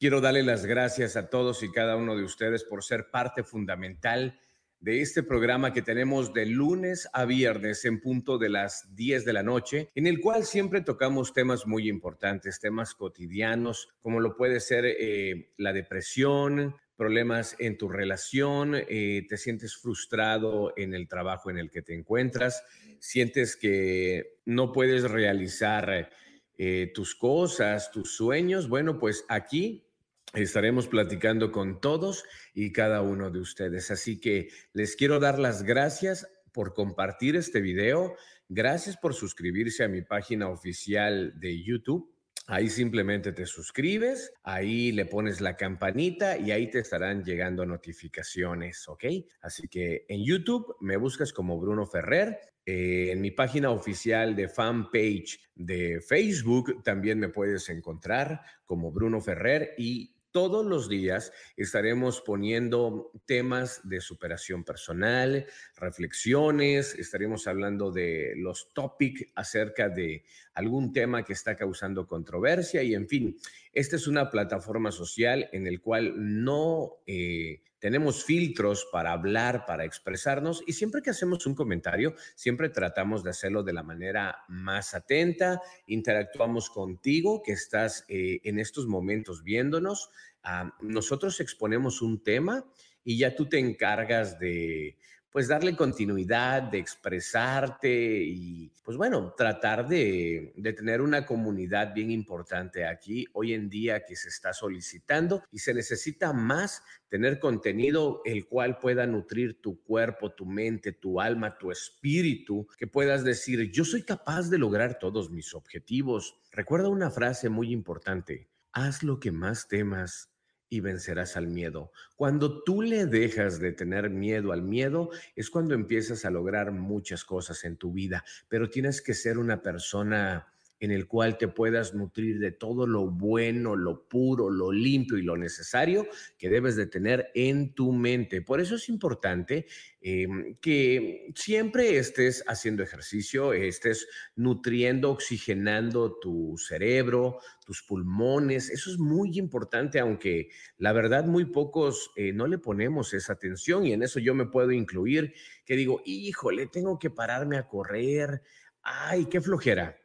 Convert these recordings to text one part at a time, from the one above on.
Quiero darle las gracias a todos y cada uno de ustedes por ser parte fundamental de este programa que tenemos de lunes a viernes en punto de las 10 de la noche, en el cual siempre tocamos temas muy importantes, temas cotidianos, como lo puede ser eh, la depresión, problemas en tu relación, eh, te sientes frustrado en el trabajo en el que te encuentras, sientes que no puedes realizar eh, tus cosas, tus sueños, bueno, pues aquí Estaremos platicando con todos y cada uno de ustedes. Así que les quiero dar las gracias por compartir este video. Gracias por suscribirse a mi página oficial de YouTube. Ahí simplemente te suscribes, ahí le pones la campanita y ahí te estarán llegando notificaciones, ¿ok? Así que en YouTube me buscas como Bruno Ferrer. Eh, en mi página oficial de fanpage de Facebook también me puedes encontrar como Bruno Ferrer y todos los días estaremos poniendo temas de superación personal, reflexiones, estaremos hablando de los topics acerca de algún tema que está causando controversia y en fin, esta es una plataforma social en el cual no eh, tenemos filtros para hablar, para expresarnos y siempre que hacemos un comentario, siempre tratamos de hacerlo de la manera más atenta, interactuamos contigo que estás eh, en estos momentos viéndonos, ah, nosotros exponemos un tema y ya tú te encargas de pues darle continuidad, de expresarte y pues bueno, tratar de, de, tener una comunidad bien importante aquí hoy en día que se está solicitando y se necesita más tener contenido el cual pueda nutrir tu cuerpo, tu mente, tu alma, tu espíritu, que puedas decir, yo soy capaz de lograr todos mis objetivos. Recuerda una frase muy importante, haz lo que más temas y vencerás al miedo. Cuando tú le dejas de tener miedo al miedo, es cuando empiezas a lograr muchas cosas en tu vida, pero tienes que ser una persona en el cual te puedas nutrir de todo lo bueno, lo puro, lo limpio y lo necesario que debes de tener en tu mente. Por eso es importante em, que siempre estés haciendo ejercicio, estés nutriendo, oxigenando tu cerebro, tus pulmones. Eso es muy importante, aunque la verdad muy pocos eh, no le ponemos esa atención y en eso yo me puedo incluir, que digo, híjole, tengo que pararme a correr. Ay, qué flojera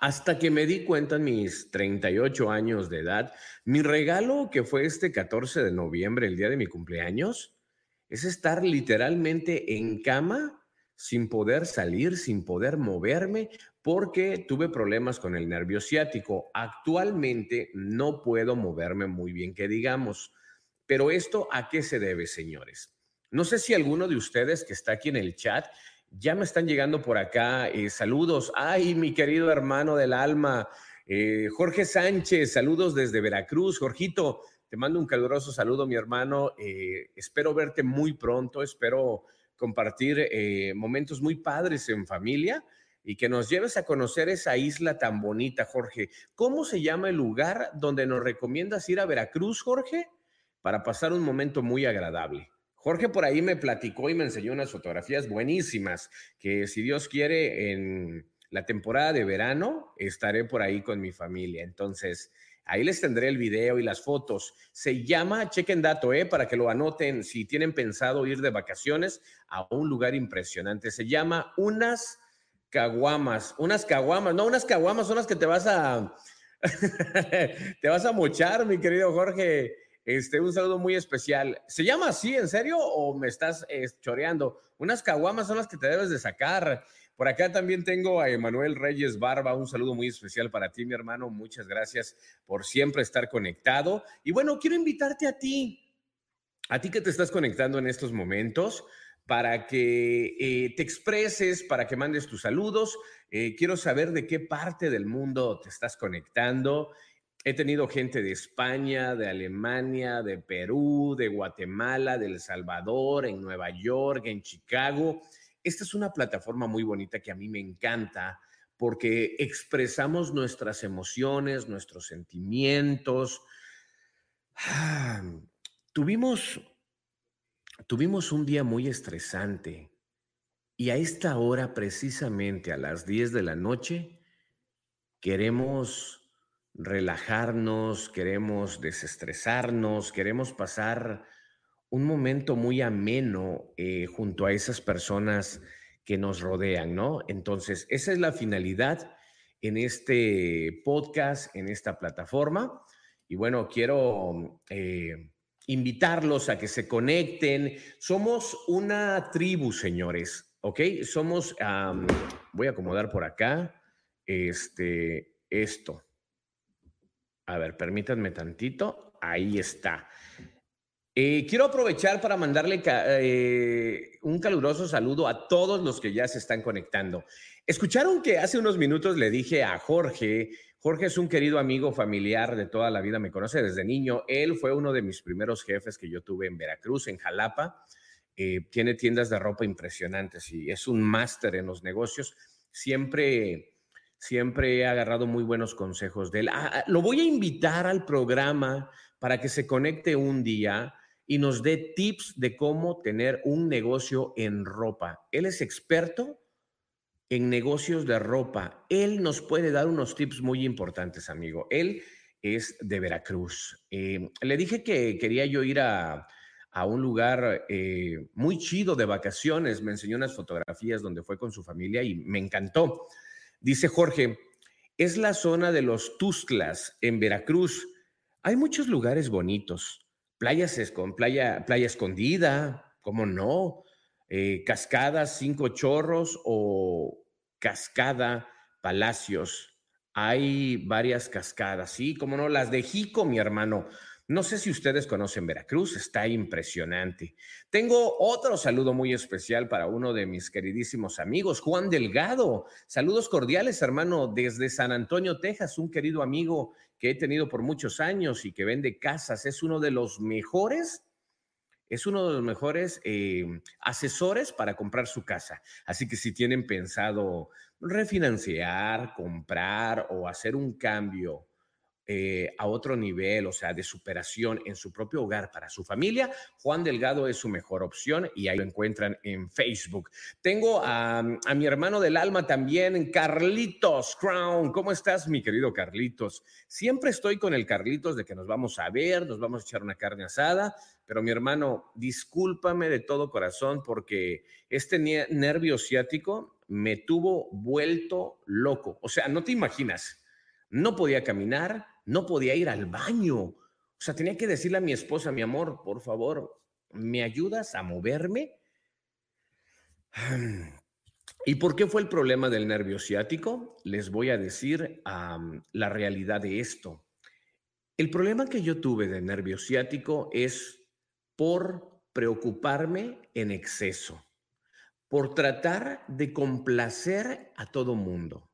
hasta que me di cuenta en mis 38 años de edad, mi regalo que fue este 14 de noviembre, el día de mi cumpleaños, es estar literalmente en cama sin poder salir, sin poder moverme, porque tuve problemas con el nervio ciático. Actualmente no puedo moverme muy bien, que digamos. Pero esto a qué se debe, señores? No sé si alguno de ustedes que está aquí en el chat ya me están llegando por acá eh, saludos. Ay, mi querido hermano del alma, eh, Jorge Sánchez, saludos desde Veracruz. Jorgito, te mando un caluroso saludo, mi hermano. Eh, espero verte muy pronto, espero compartir momentos muy padres en familia y que nos lleves a conocer esa isla tan bonita, Jorge. ¿Cómo se llama el lugar donde nos recomiendas ir a Veracruz, Jorge? Para pasar un momento muy agradable. Jorge por ahí me platicó y me enseñó unas fotografías buenísimas que si Dios quiere en la temporada de verano estaré por ahí con mi familia. Entonces, ahí les tendré el video y las fotos. Se llama, chequen dato, eh, para que lo anoten si tienen pensado ir de vacaciones a un lugar impresionante. Se llama Unas Caguamas. Unas Caguamas, no, unas Caguamas son las que te vas a... te vas a mochar, mi querido Jorge. Este, un saludo muy especial. ¿Se llama así, en serio, o me estás eh, choreando? Unas caguamas son las que te debes de sacar. Por acá también tengo a Emanuel Reyes Barba. Un saludo muy especial para ti, mi hermano. Muchas gracias por siempre estar conectado. Y bueno, quiero invitarte a ti, a ti que te estás conectando en estos momentos para que eh, te expreses, para que mandes tus saludos. Eh, quiero saber de qué parte del mundo te estás conectando. He tenido gente de España, de Alemania, de Perú, de Guatemala, de El Salvador, en Nueva York, en Chicago. Esta es una plataforma muy bonita que a mí me encanta porque expresamos nuestras emociones, nuestros sentimientos. tuvimos, tuvimos un día muy estresante y a esta hora, precisamente a las 10 de la noche, queremos relajarnos, queremos desestresarnos, queremos pasar un momento muy ameno eh, junto a esas personas que nos rodean, ¿no? Entonces, esa es la finalidad en este podcast, en esta plataforma. Y bueno, quiero eh, invitarlos a que se conecten. Somos una tribu, señores, ¿ok? Somos, voy a acomodar por acá, este, esto. A ver, permítanme tantito. Ahí está. Eh, quiero aprovechar para mandarle eh, un caluroso saludo a todos los que ya se están conectando. Escucharon que hace unos minutos le dije a Jorge, Jorge es un querido amigo familiar de toda la vida, me conoce desde niño. Él fue uno de mis primeros jefes que yo tuve en Veracruz, en Jalapa. Eh, tiene tiendas de ropa impresionantes y es un máster en los negocios. Siempre, siempre he agarrado muy buenos consejos de él. Ah, lo voy a invitar al programa para que se conecte un día y nos dé tips de cómo tener un negocio en ropa. Él es experto en negocios de ropa. Él nos puede dar unos tips muy importantes, amigo. Él es de Veracruz. Eh, le dije que quería yo ir a, un lugar eh, muy chido de vacaciones. Me enseñó unas fotografías donde fue con su familia y me encantó. Dice Jorge, es la zona de los Tuzlas en Veracruz. Hay muchos lugares bonitos. Playas con playa, playa escondida, ¿cómo no? Eh, cascadas, cinco chorros o cascada Palacios. Hay varias cascadas, sí, como no, las de Jico, mi hermano. No sé si ustedes conocen Veracruz, está impresionante. Tengo otro saludo muy especial para uno de mis queridísimos amigos, Juan Delgado. Saludos cordiales, hermano, desde San Antonio, Texas, un querido amigo que he tenido por muchos años y que vende casas. Es uno de los mejores, es uno de los mejores eh, asesores para comprar su casa. Así que si tienen pensado refinanciar, comprar o hacer un cambio eh, a otro nivel, o sea, de superación en su propio hogar para su familia, Juan Delgado es su mejor opción y ahí lo encuentran en Facebook. Tengo a, a mi hermano del alma también, Carlitos Crown. ¿Cómo estás, mi querido Carlitos? Siempre estoy con el Carlitos de que nos vamos a ver, nos vamos a echar una carne asada, pero mi hermano, discúlpame de todo corazón porque este nervio ciático me tuvo vuelto loco. O sea, no te imaginas. No podía caminar, no podía ir al baño. O sea, tenía que decirle a mi esposa, mi amor, por favor, ¿me ayudas a moverme? ¿Y por qué fue el problema del nervio ciático? Les voy a decir la realidad de esto. El problema que yo tuve de nervio ciático es por preocuparme en exceso, por tratar de complacer a todo mundo.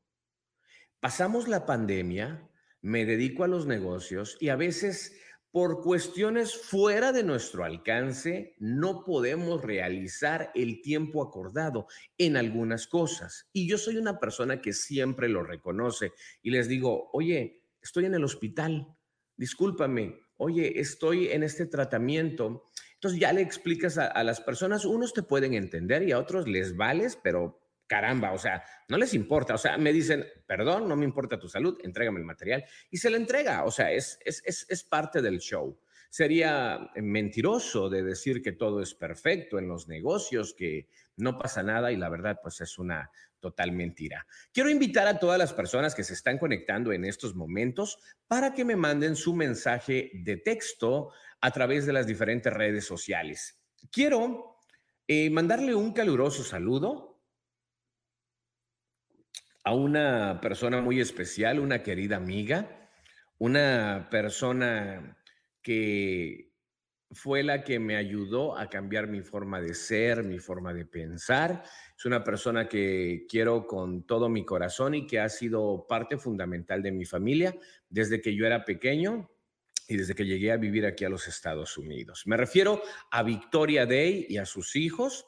Pasamos la pandemia me dedico a los negocios y a veces por cuestiones fuera de nuestro alcance no podemos realizar el tiempo acordado en algunas cosas. Y yo soy una persona que siempre lo reconoce y les digo, oye, estoy en el hospital, discúlpame, oye, estoy en este tratamiento. Entonces ya le explicas a, a las personas, unos te pueden entender y a otros les vales, pero caramba, o sea, no les importa, o sea, me dicen, perdón, no me importa tu salud, entrégame el material y se le entrega, o sea, es, es, es, es parte del show. Sería mentiroso de decir que todo es perfecto en los negocios, que no pasa nada y la verdad pues es una total mentira. Quiero invitar a todas las personas que se están conectando en estos momentos para que me manden su mensaje de texto a través de las diferentes redes sociales. Quiero eh, mandarle un caluroso saludo a una persona muy especial, una querida amiga, una persona que fue la que me ayudó a cambiar mi forma de ser, mi forma de pensar. Es una persona que quiero con todo mi corazón y que ha sido parte fundamental de mi familia desde que yo era pequeño y desde que llegué a vivir aquí a los Estados Unidos. Me refiero a Victoria Day y a sus hijos.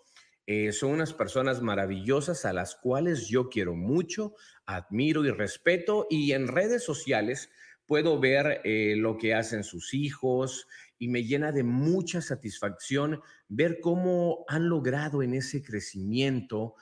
Eh, son unas personas maravillosas a las cuales yo quiero mucho, admiro y respeto y en redes sociales puedo ver eh, lo que hacen sus hijos y me llena de mucha satisfacción ver cómo han logrado en ese crecimiento.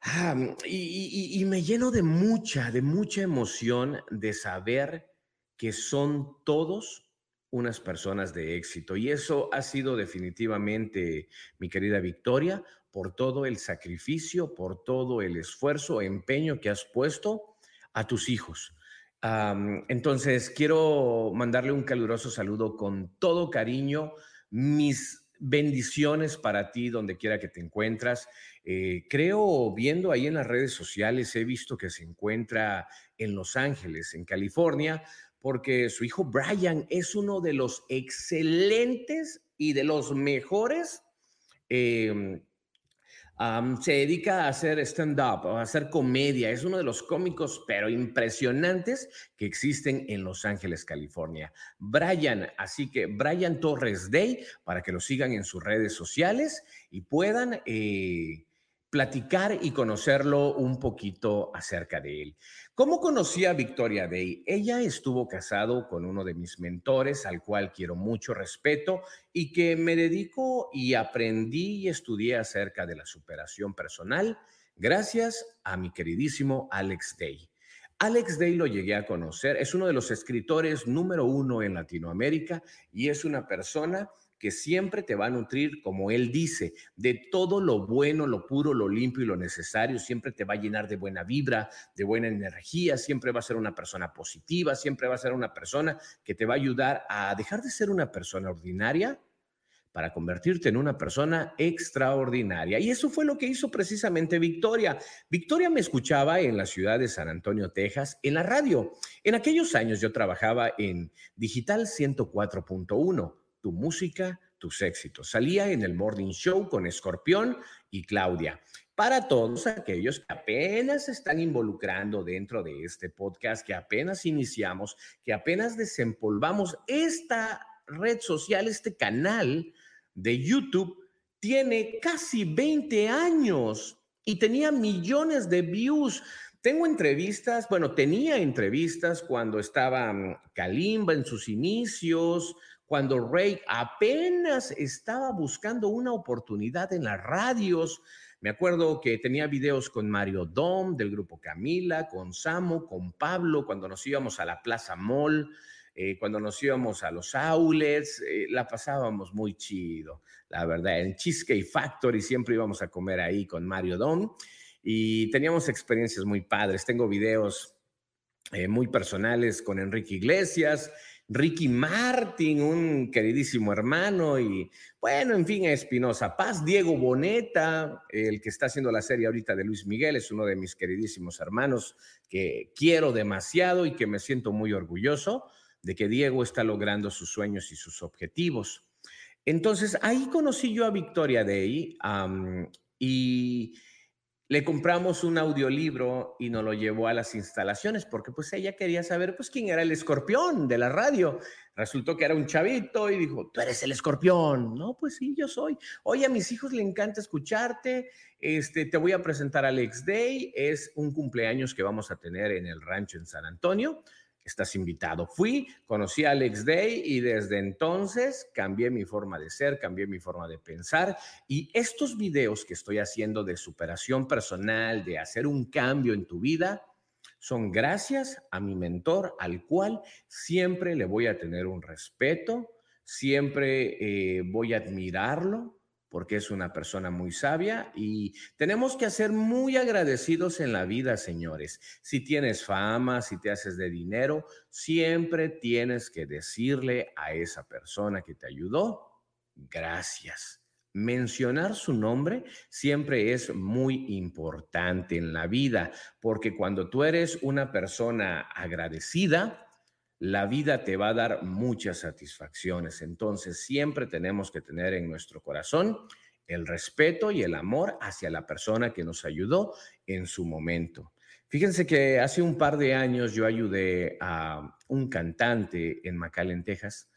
Ah, y, y me lleno de mucha, de mucha emoción de saber que son todos unas personas de éxito. Y eso ha sido definitivamente, mi querida Victoria, por todo el sacrificio, por todo el esfuerzo, empeño que has puesto a tus hijos. entonces, quiero mandarle un caluroso saludo con todo cariño, mis bendiciones para ti donde quiera que te encuentras. Eh, creo, viendo ahí en las redes sociales, he visto que se encuentra en Los Ángeles, en California, porque su hijo Brian es uno de los excelentes y de los mejores em, se dedica a hacer stand-up, a hacer comedia. Es uno de los cómicos, pero impresionantes que existen en Los Ángeles, California. Brian, así que Brian Torres Day, para que lo sigan en sus redes sociales y puedan eh, platicar y conocerlo un poquito acerca de él. ¿Cómo conocí a Victoria Day? Ella estuvo casado con uno de mis mentores, al cual quiero mucho respeto y que me dedico y aprendí y estudié acerca de la superación personal gracias a mi queridísimo Alex Day. Alex Day lo llegué a conocer, es uno de los escritores número uno en Latinoamérica y es una persona que siempre te va a nutrir, como él dice, de todo lo bueno, lo puro, lo limpio y lo necesario, siempre te va a llenar de buena vibra, de buena energía, siempre va a ser una persona positiva, siempre va a ser una persona que te va a ayudar a dejar de ser una persona ordinaria para convertirte en una persona extraordinaria. Y eso fue lo que hizo precisamente Victoria. Victoria me escuchaba en la ciudad de San Antonio, Texas, en la radio. En aquellos años yo trabajaba en Digital 104.1 tu música, tus éxitos. Salía en el Morning Show con Escorpión y Claudia. Para todos aquellos que apenas están involucrando dentro de este podcast, que apenas iniciamos, que apenas desempolvamos esta red social, este canal de YouTube, tiene casi 20 años y tenía millones de views. Tengo entrevistas, bueno, tenía entrevistas cuando estaba mm, Kalimba en sus inicios, cuando Ray apenas estaba buscando una oportunidad en las radios. Me acuerdo que tenía videos con Mario Dom del grupo Camila, con Samo, con Pablo, cuando nos íbamos a la Plaza Mall, eh, cuando nos íbamos a los outlets, eh, la pasábamos muy chido, la verdad. En Cheesecake Factory siempre íbamos a comer ahí con Mario Dom y teníamos experiencias muy padres. Tengo videos eh, muy personales con Enrique Iglesias Ricky Martin, un queridísimo hermano, y bueno, en fin, Espinosa Paz, Diego Boneta, el que está haciendo la serie ahorita de Luis Miguel, es uno de mis queridísimos hermanos que quiero demasiado y que me siento muy orgulloso de que Diego está logrando sus sueños y sus objetivos. Entonces, ahí conocí yo a Victoria Day y le compramos un audiolibro y nos lo llevó a las instalaciones porque pues ella quería saber pues quién era el escorpión de la radio. Resultó que era un chavito y dijo, tú eres el escorpión. No, pues sí, yo soy. Oye, a mis hijos le encanta escucharte. Este, te voy a presentar a Alex Day. Es un cumpleaños que vamos a tener en el rancho en San Antonio estás invitado. Fui, conocí a Alex Day y desde entonces cambié mi forma de ser, cambié mi forma de pensar y estos videos que estoy haciendo de superación personal, de hacer un cambio en tu vida, son gracias a mi mentor al cual siempre le voy a tener un respeto, siempre eh, voy a admirarlo porque es una persona muy sabia y tenemos que ser muy agradecidos en la vida, señores. Si tienes fama, si te haces de dinero, siempre tienes que decirle a esa persona que te ayudó, gracias. Mencionar su nombre siempre es muy importante en la vida, porque cuando tú eres una persona agradecida, la vida te va a dar muchas satisfacciones. Entonces, siempre tenemos que tener en nuestro corazón el respeto y el amor hacia la persona que nos ayudó en su momento. Fíjense que hace un par de años yo ayudé a un cantante en McAllen, Texas.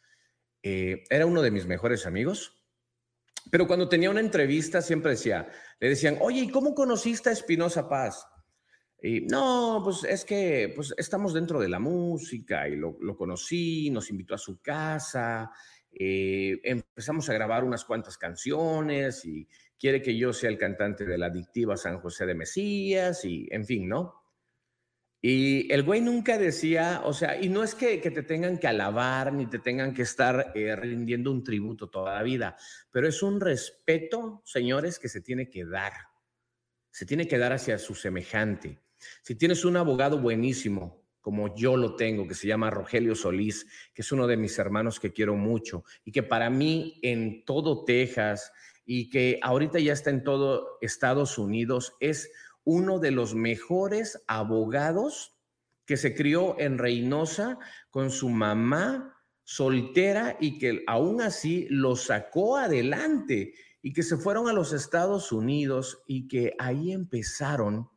Eh, era uno de mis mejores amigos, pero cuando tenía una entrevista siempre decía, le decían, oye, ¿y cómo conociste a Espinosa Paz? No, pues es que pues estamos dentro de la música y lo, conocí, nos invitó a su casa, eh, empezamos a grabar unas cuantas canciones y quiere que yo sea el cantante de la adictiva San José de Mesías y en fin, ¿no? Y el güey nunca decía, o sea, y no es que, te tengan que alabar ni te tengan que estar eh, rindiendo un tributo toda la vida, pero es un respeto, señores, que se tiene que dar. Se tiene que dar hacia su semejante. Si tienes un abogado buenísimo, como yo lo tengo, que se llama Rogelio Solís, que es uno de mis hermanos que quiero mucho y que para mí en todo Texas y que ahorita ya está en todo Estados Unidos, es uno de los mejores abogados que se crió en Reynosa con su mamá soltera y que aún así lo sacó adelante y que se fueron a los Estados Unidos y que ahí empezaron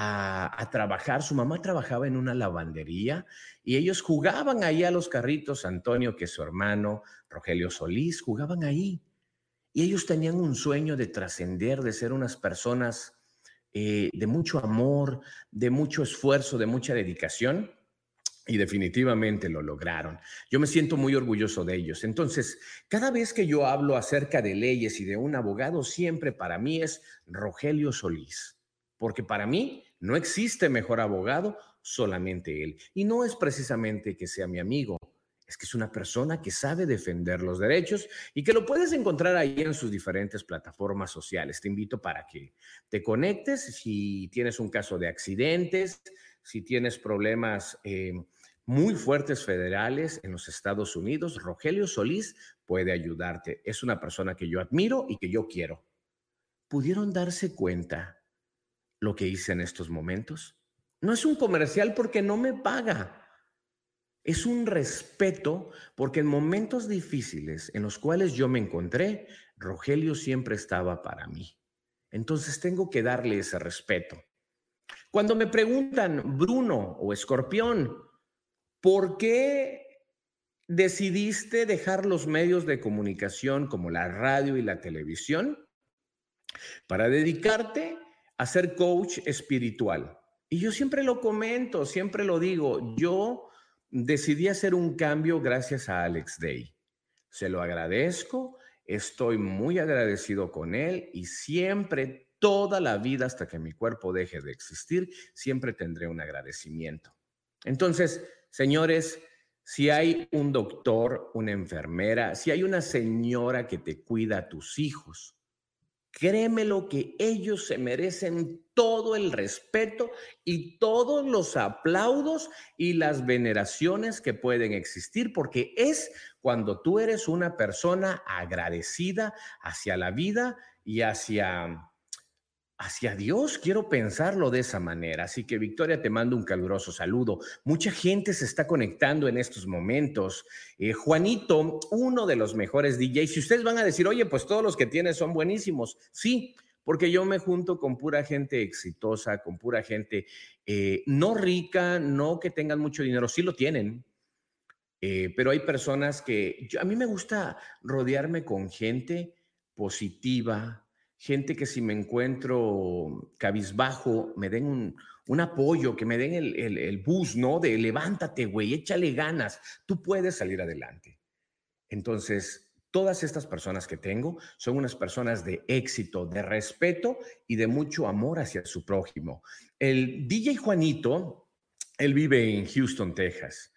a, trabajar. Su mamá trabajaba en una lavandería y ellos jugaban ahí a los carritos. Antonio, que es su hermano, Rogelio Solís, jugaban ahí. Y ellos tenían un sueño de trascender, de ser unas personas eh, de mucho amor, de mucho esfuerzo, de mucha dedicación. Y definitivamente lo lograron. Yo me siento muy orgulloso de ellos. Entonces, cada vez que yo hablo acerca de leyes y de un abogado, siempre para mí es Rogelio Solís, porque para mí no existe mejor abogado, solamente él. Y no es precisamente que sea mi amigo, es que es una persona que sabe defender los derechos y que lo puedes encontrar ahí en sus diferentes plataformas sociales. Te invito para que te conectes si tienes un caso de accidentes, si tienes problemas eh, muy fuertes federales en los Estados Unidos. Rogelio Solís puede ayudarte. Es una persona que yo admiro y que yo quiero. ¿Pudieron darse cuenta lo que hice en estos momentos. No es un comercial porque no me paga. Es un respeto porque en momentos difíciles en los cuales yo me encontré, Rogelio siempre estaba para mí. Entonces tengo que darle ese respeto. Cuando me preguntan, Bruno o Escorpión, ¿por qué decidiste dejar los medios de comunicación como la radio y la televisión para dedicarte a coach espiritual. Y yo siempre lo comento, siempre lo digo, yo decidí hacer un cambio gracias a Alex Day. Se lo agradezco, estoy muy agradecido con él y siempre, toda la vida hasta que mi cuerpo deje de existir, siempre tendré un agradecimiento. Entonces, señores, si hay un doctor, una enfermera, si hay una señora que te cuida a tus hijos, Créemelo que ellos se merecen todo el respeto y todos los aplaudos y las veneraciones que pueden existir, porque es cuando tú eres una persona agradecida hacia la vida y hacia hacia Dios, quiero pensarlo de esa manera. Así que Victoria, te mando un caluroso saludo. Mucha gente se está conectando en estos momentos. Eh, Juanito, uno de los mejores DJs. Si ustedes van a decir, oye, pues todos los que tienes son buenísimos. Sí, porque yo me junto con pura gente exitosa, con pura gente eh, no rica, no que tengan mucho dinero, sí lo tienen. Eh, pero hay personas que a mí me gusta rodearme con gente positiva, gente que si me encuentro cabizbajo, me den un, apoyo, que me den el, el, bus, ¿no? De levántate, güey, échale ganas, tú puedes salir adelante. Entonces, todas estas personas que tengo son unas personas de éxito, de respeto y de mucho amor hacia su prójimo. El DJ Juanito, él vive en Houston, Texas.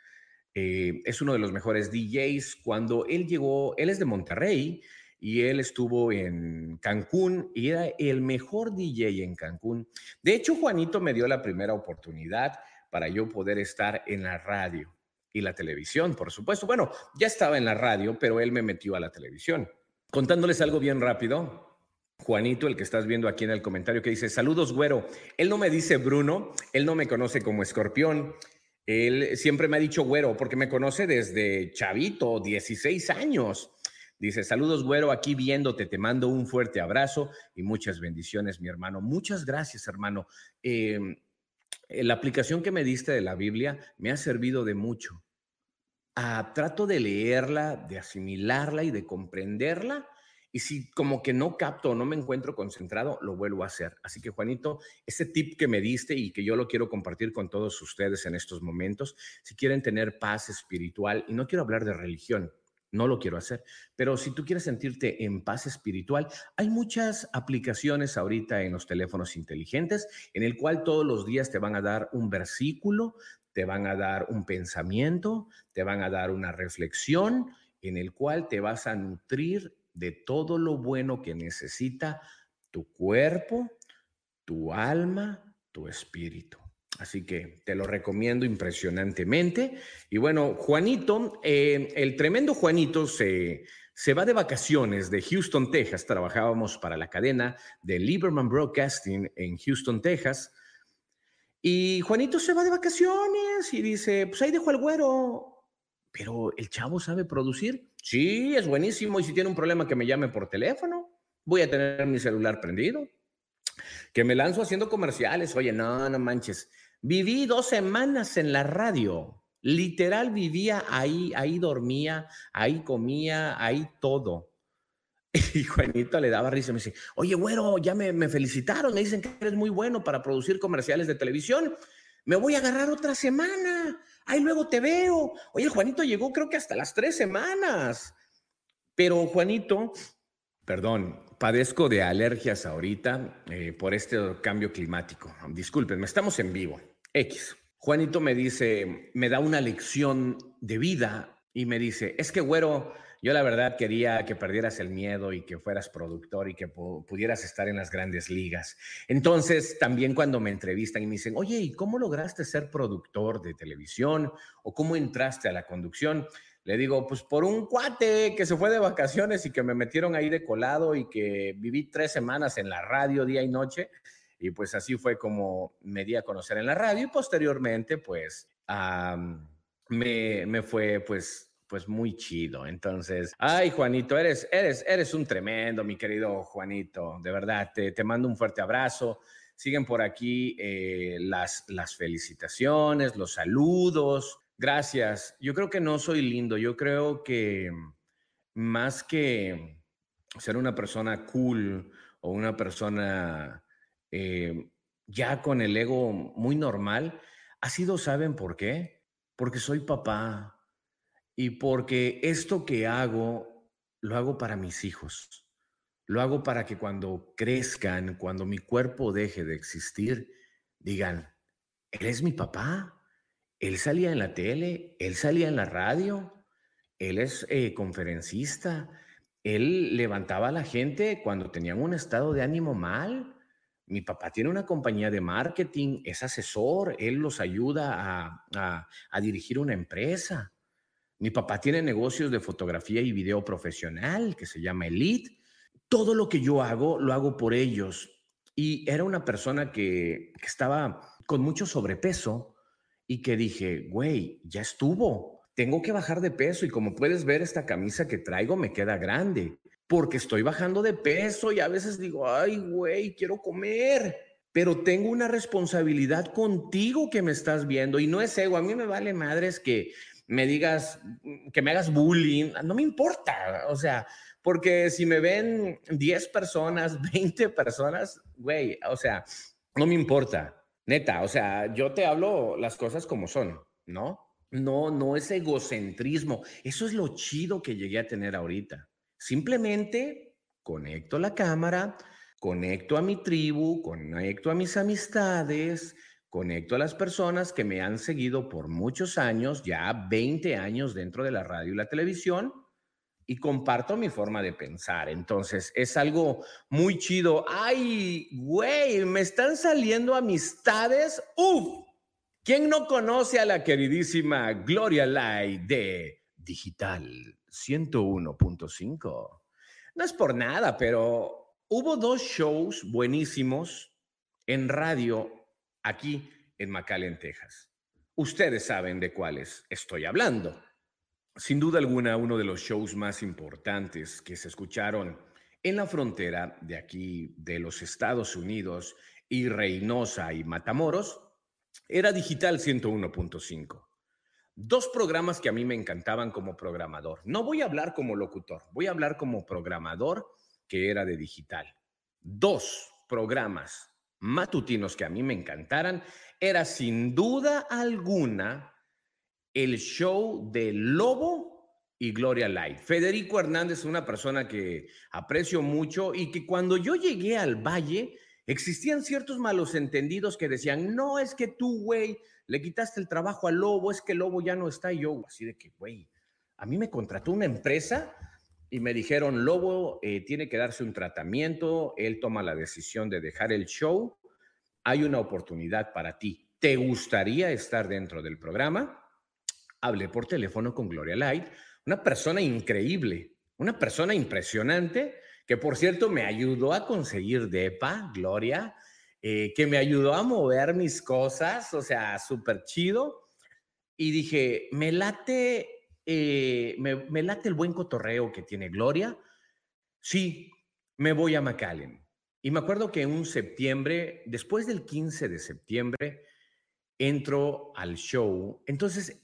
Eh, es uno de los mejores DJs. Cuando él llegó, él es de Monterrey, y él estuvo en Cancún y era el mejor DJ en Cancún. De hecho, Juanito me dio la primera oportunidad para yo poder estar en la radio y la televisión, por supuesto. Bueno, ya estaba en la radio, pero él me metió a la televisión. Contándoles algo bien rápido, Juanito, el que estás viendo aquí en el comentario, que dice, saludos, güero. Él no me dice Bruno, él no me conoce como escorpión. Él siempre me ha dicho güero porque me conoce desde chavito, 16 años. Dice, saludos, güero, aquí viéndote, te mando un fuerte abrazo y muchas bendiciones, mi hermano. Muchas gracias, hermano. Em, eh, la aplicación que me diste de la Biblia me ha servido de mucho. Ah, trato de leerla, de asimilarla y de comprenderla y si como que no capto o no me encuentro concentrado, lo vuelvo a hacer. Así que Juanito, ese tip que me diste y que yo lo quiero compartir con todos ustedes en estos momentos, si quieren tener paz espiritual, y no quiero hablar de religión, no lo quiero hacer, pero si tú quieres sentirte en paz espiritual, hay muchas aplicaciones ahorita en los teléfonos inteligentes en el cual todos los días te van a dar un versículo, te van a dar un pensamiento, te van a dar una reflexión en el cual te vas a nutrir de todo lo bueno que necesita tu cuerpo, tu alma, tu espíritu. Así que te lo recomiendo impresionantemente. Y bueno, Juanito, eh, el tremendo Juanito se, se va de vacaciones de Houston, Texas. Trabajábamos para la cadena de Lieberman Broadcasting en Houston, Texas. Y Juanito se va de vacaciones y dice, pues ahí dejo al güero. Pero el chavo sabe producir. Sí, es buenísimo. Y si tiene un problema, que me llame por teléfono. Voy a tener mi celular prendido. Que me lanzo haciendo comerciales. Oye, no, no manches. Viví dos semanas en la radio. Literal vivía ahí, ahí dormía, ahí comía, ahí todo. Y Juanito le daba risa me dice, oye, güero, ya me, felicitaron, me dicen que eres muy bueno para producir comerciales de televisión. Me voy a agarrar otra semana. Ay, luego te veo. Oye, Juanito llegó creo que hasta las tres semanas. Pero Juanito, perdón, padezco de alergias ahorita eh, por este cambio climático. Disculpenme, estamos en vivo. X. Juanito me dice, me da una lección de vida y me dice, es que güero, yo la verdad quería que perdieras el miedo y que fueras productor y que pudieras estar en las grandes ligas. Entonces, también cuando me entrevistan y me dicen, oye, ¿y cómo lograste ser productor de televisión? ¿O cómo entraste a la conducción? Le digo, pues por un cuate que se fue de vacaciones y que me metieron ahí de colado y que viví tres semanas en la radio día y noche. Y pues así fue como me di a conocer en la radio y posteriormente pues me, me fue pues pues muy chido. Entonces, ay, Juanito, eres, eres, eres un tremendo, mi querido Juanito. De verdad, te, te mando un fuerte abrazo. Siguen por aquí eh, las, las felicitaciones, los saludos. Gracias. Yo creo que no soy lindo. Yo creo que más que ser una persona cool o una persona eh, ya con el ego muy normal, ha sido, ¿saben por qué? Porque soy papá, y porque esto que hago, lo hago para mis hijos. Lo hago para que cuando crezcan, cuando mi cuerpo deje de existir, digan, él es mi papá, él salía en la tele, él salía en la radio, él es eh, conferencista, él levantaba a la gente cuando tenían un estado de ánimo mal. Mi papá tiene una compañía de marketing, es asesor, él los ayuda a dirigir una empresa. Mi papá tiene negocios de fotografía y video profesional que se llama Elite. Todo lo que yo hago, lo hago por ellos. Y era una persona que, estaba con mucho sobrepeso y que dije, güey, ya estuvo. Tengo que bajar de peso y como puedes ver, esta camisa que traigo me queda grande porque estoy bajando de peso y a veces digo, ay, güey, quiero comer pero tengo una responsabilidad contigo que me estás viendo y no es ego, a mí me vale madres que me digas, que me hagas bullying, no me importa, o sea, porque si me ven 10 personas, 20 personas, güey, o sea, no me importa, neta, o sea, yo te hablo las cosas como son, ¿no? No, no es egocentrismo, eso es lo chido que llegué a tener ahorita. Simplemente conecto la cámara, conecto a mi tribu, conecto a mis amistades, Conecto a las personas que me han seguido por muchos años, ya 20 años dentro de la radio y la televisión, y comparto mi forma de pensar. Entonces, es algo muy chido. Ay, güey, me están saliendo amistades. Uf. ¿Quién no conoce a la queridísima Gloria Lai de Digital 101.5? No es por nada, pero hubo dos shows buenísimos en radio aquí en McAllen, Texas. Ustedes saben de cuáles estoy hablando. Sin duda alguna, uno de los shows más importantes que se escucharon en la frontera de aquí de los Estados Unidos y Reynosa y Matamoros era Digital 101.5. dos programas que a mí me encantaban como programador. No voy a hablar como locutor, voy a hablar como programador que era de digital. Dos programas matutinos que a mí me encantaran era sin duda alguna el show de Lobo y Gloria Light. Federico Hernández una persona que aprecio mucho y que cuando yo llegué al Valle existían ciertos malos entendidos que decían, no es que tú, güey, le quitaste el trabajo al Lobo, es que el Lobo ya no está. Y yo, así de que, güey, a mí me contrató una empresa y me dijeron, Lobo eh, tiene que darse un tratamiento, él toma la decisión de dejar el show, hay una oportunidad para ti. ¿Te gustaría estar dentro del programa? Hablé por teléfono con Gloria Light, una persona increíble, una persona impresionante, que por cierto me ayudó a conseguir DEPA, Gloria, eh, que me ayudó a mover mis cosas, o sea, súper chido. Y dije, me late, eh, me, late el buen cotorreo que tiene Gloria. Sí, me voy a McAllen. Y me acuerdo que un septiembre, después del 15 de septiembre, entro al show. Entonces,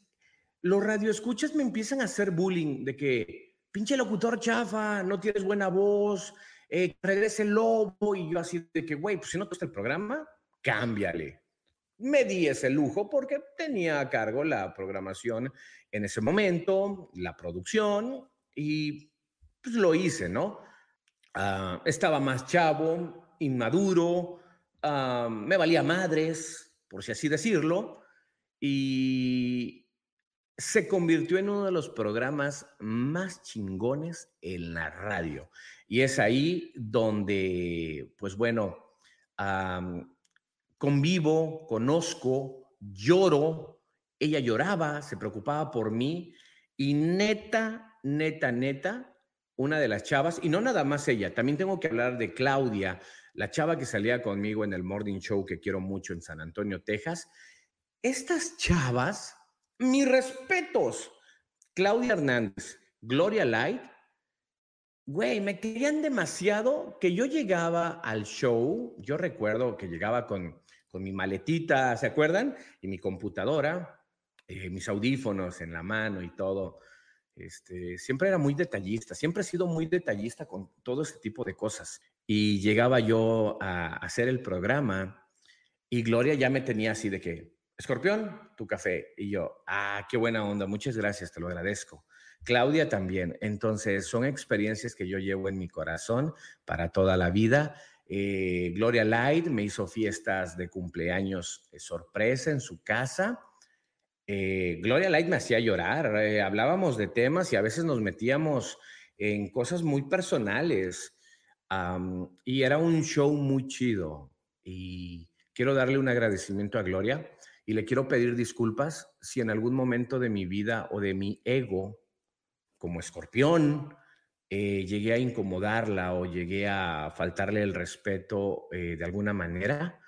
los radioescuchas me empiezan a hacer bullying de que, pinche locutor chafa, no tienes buena voz, eh, regrese el lobo. Y yo así de que, güey, pues si no te gusta el programa, cámbiale. Me di ese lujo porque tenía a cargo la programación en ese momento, la producción, y pues lo hice, ¿no? Ah, estaba más chavo, inmaduro, ah, me valía madres, por si así decirlo, y se convirtió en uno de los programas más chingones en la radio. Y es ahí donde, pues bueno, convivo, conozco, lloro. Ella lloraba, se preocupaba por mí y neta, neta, neta, una de las chavas, y no nada más ella, también tengo que hablar de Claudia, la chava que salía conmigo en el Morning Show que quiero mucho en San Antonio, Texas. Estas chavas, mis respetos, Claudia Hernández, Gloria Light, Güey, me querían demasiado que yo llegaba al show, yo recuerdo que llegaba con, con mi maletita, ¿se acuerdan? Y mi computadora, eh, mis audífonos en la mano y todo. Este, siempre era muy detallista, siempre he sido muy detallista con todo ese tipo de cosas. Y llegaba yo a hacer el programa y Gloria ya me tenía así de que, escorpión, tu café. Y yo, ah, qué buena onda, muchas gracias, te lo agradezco. Claudia también. Entonces, son experiencias que yo llevo en mi corazón para toda la vida. Eh, Gloria Light me hizo fiestas de cumpleaños eh, sorpresa en su casa. Eh, Gloria Light me hacía llorar. hablábamos de temas y a veces nos metíamos en cosas muy personales. y era un show muy chido. Y quiero darle un agradecimiento a Gloria y le quiero pedir disculpas si en algún momento de mi vida o de mi ego como escorpión, eh, llegué a incomodarla o llegué a faltarle el respeto eh, de alguna manera.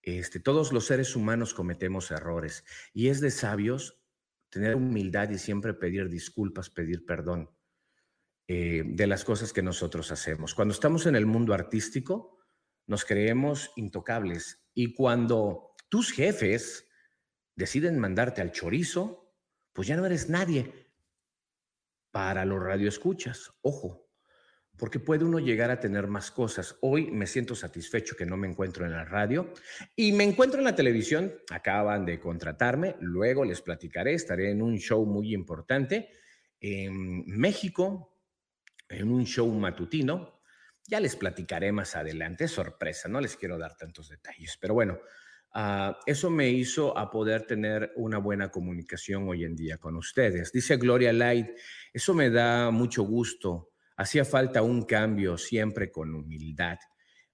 Este, todos los seres humanos cometemos errores y es de sabios tener humildad y siempre pedir disculpas, pedir perdón eh, de las cosas que nosotros hacemos. Cuando estamos en el mundo artístico, nos creemos intocables y cuando tus jefes deciden mandarte al chorizo, pues ya no eres nadie, para los radioescuchas. Ojo, porque puede uno llegar a tener más cosas. Hoy me siento satisfecho que no me encuentro en la radio y me encuentro en la televisión. Acaban de contratarme, luego les platicaré, estaré en un show muy importante en México, en un show matutino. Ya les platicaré más adelante, sorpresa, no les quiero dar tantos detalles, pero bueno, Ah, eso me hizo a poder tener una buena comunicación hoy en día con ustedes. Dice Gloria Light, eso me da mucho gusto. Hacía falta un cambio siempre con humildad.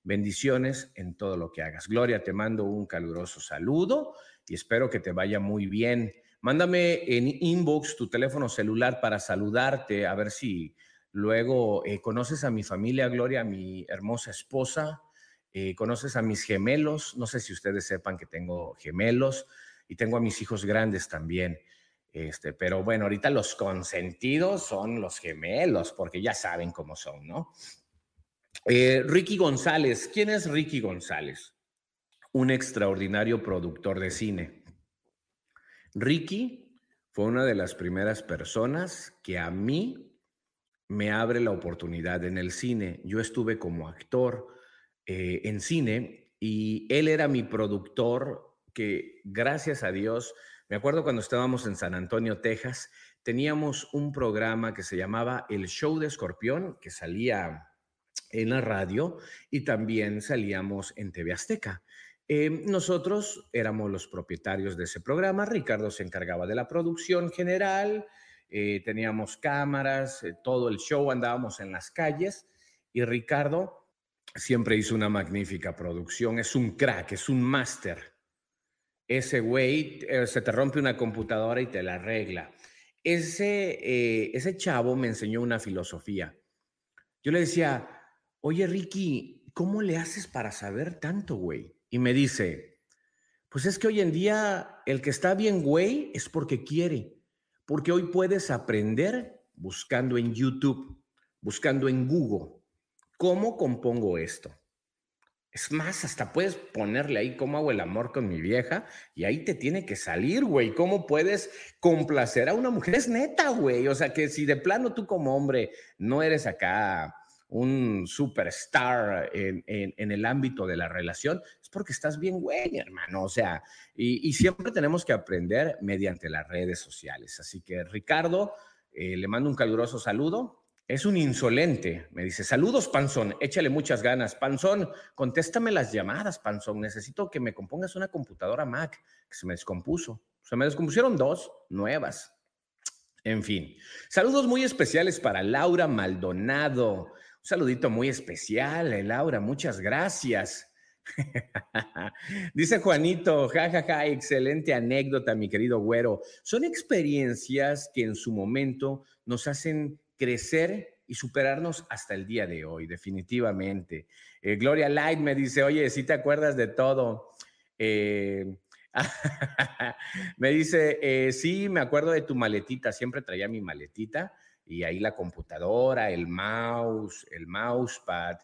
Bendiciones en todo lo que hagas. Gloria, te mando un caluroso saludo y espero que te vaya muy bien. Mándame en inbox tu teléfono celular para saludarte, a ver si luego eh, conoces a mi familia, Gloria, mi hermosa esposa, eh, conoces a mis gemelos, no sé si ustedes sepan que tengo gemelos y tengo a mis hijos grandes también. Este, pero bueno, ahorita los consentidos son los gemelos, porque ya saben cómo son, ¿no? Eh, Ricky González, ¿quién es Ricky González? Un extraordinario productor de cine. Ricky fue una de las primeras personas que a mí me abre la oportunidad en el cine. Yo estuve como actor eh, en cine y él era mi productor que gracias a Dios, me acuerdo cuando estábamos en San Antonio, Texas, teníamos un programa que se llamaba El Show de Escorpión, que salía en la radio y también salíamos en TV Azteca. Em, nosotros éramos los propietarios de ese programa, Ricardo se encargaba de la producción general, eh, teníamos cámaras, eh, todo el show, andábamos en las calles y Ricardo siempre hizo una magnífica producción, es un crack, es un máster. Ese güey eh, se te rompe una computadora y te la arregla. Ese, ese chavo me enseñó una filosofía. Yo le decía, oye Ricky, ¿cómo le haces para saber tanto, güey? Y me dice, pues es que hoy en día el que está bien, güey, es porque quiere, porque hoy puedes aprender buscando en YouTube, buscando en Google, ¿cómo compongo esto? Es más, hasta puedes ponerle ahí cómo hago el amor con mi vieja y ahí te tiene que salir, güey. ¿Cómo puedes complacer a una mujer? Es neta, güey. O sea, que si de plano tú como hombre no eres acá un superstar en, en, el ámbito de la relación, es porque estás bien güey, hermano. O sea, y, siempre tenemos que aprender mediante las redes sociales. Así que, Ricardo, eh, le mando un caluroso saludo. Es un insolente. Me dice, saludos, Panzón, échale muchas ganas. Panzón, contéstame las llamadas, Panzón. Necesito que me compongas una computadora Mac que se me descompuso. Se me descompusieron dos nuevas. En fin, saludos muy especiales para Laura Maldonado. Un saludito muy especial, eh, Laura, muchas gracias. Dice Juanito, jajaja, ja, ja, excelente anécdota, mi querido güero. Son experiencias que en su momento nos hacen crecer y superarnos hasta el día de hoy, definitivamente. Eh, Gloria Light me dice, oye, si te acuerdas de todo. Eh, me dice, sí, me acuerdo de tu maletita, siempre traía mi maletita y ahí la computadora, el mouse, el mousepad,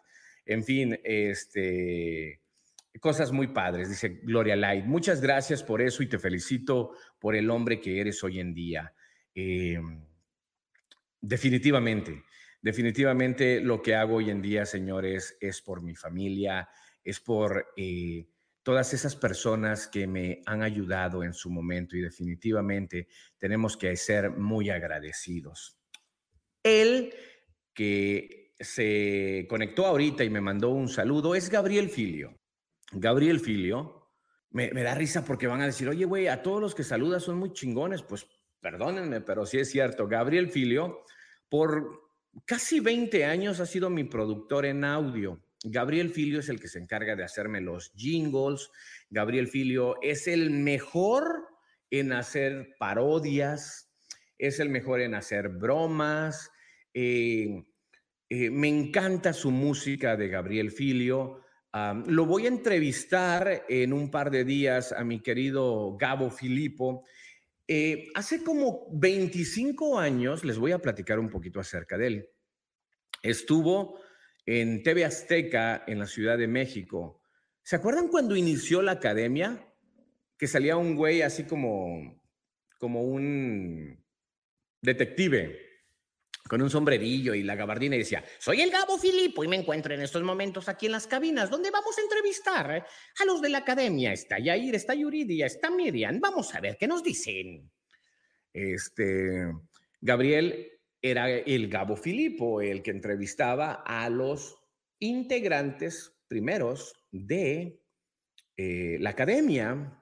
en fin, este, cosas muy padres, dice Gloria Light. Muchas gracias por eso y te felicito por el hombre que eres hoy en día. Em, definitivamente, definitivamente lo que hago hoy en día, señores, es por mi familia, es por eh, todas esas personas que me han ayudado en su momento y definitivamente tenemos que ser muy agradecidos. El que se conectó ahorita y me mandó un saludo es Gabriel Filio. Gabriel Filio, me, da risa porque van a decir, oye, güey, a todos los que saludas son muy chingones. Pues perdónenme, pero sí es cierto. Gabriel Filio, por casi 20 años ha sido mi productor en audio. Gabriel Filio es el que se encarga de hacerme los jingles. Gabriel Filio es el mejor en hacer parodias, es el mejor en hacer bromas, eh, eh, me encanta su música de Gabriel Filio. lo voy a entrevistar en un par de días a mi querido Gabo Filippo. Eh, hace como 25 años, les voy a platicar un poquito acerca de él. Estuvo en TV Azteca en la Ciudad de México. ¿Se acuerdan cuando inició la academia? Que salía un güey así como, como un detective con un sombrerillo y la gabardina y decía, soy el Gabo Filipo y me encuentro en estos momentos aquí en las cabinas donde vamos a entrevistar eh, a los de la academia. Está Yair, está Yuridia, está Miriam. Vamos a ver qué nos dicen. Este, Gabriel era el Gabo Filipo, el que entrevistaba a los integrantes primeros de eh, la academia.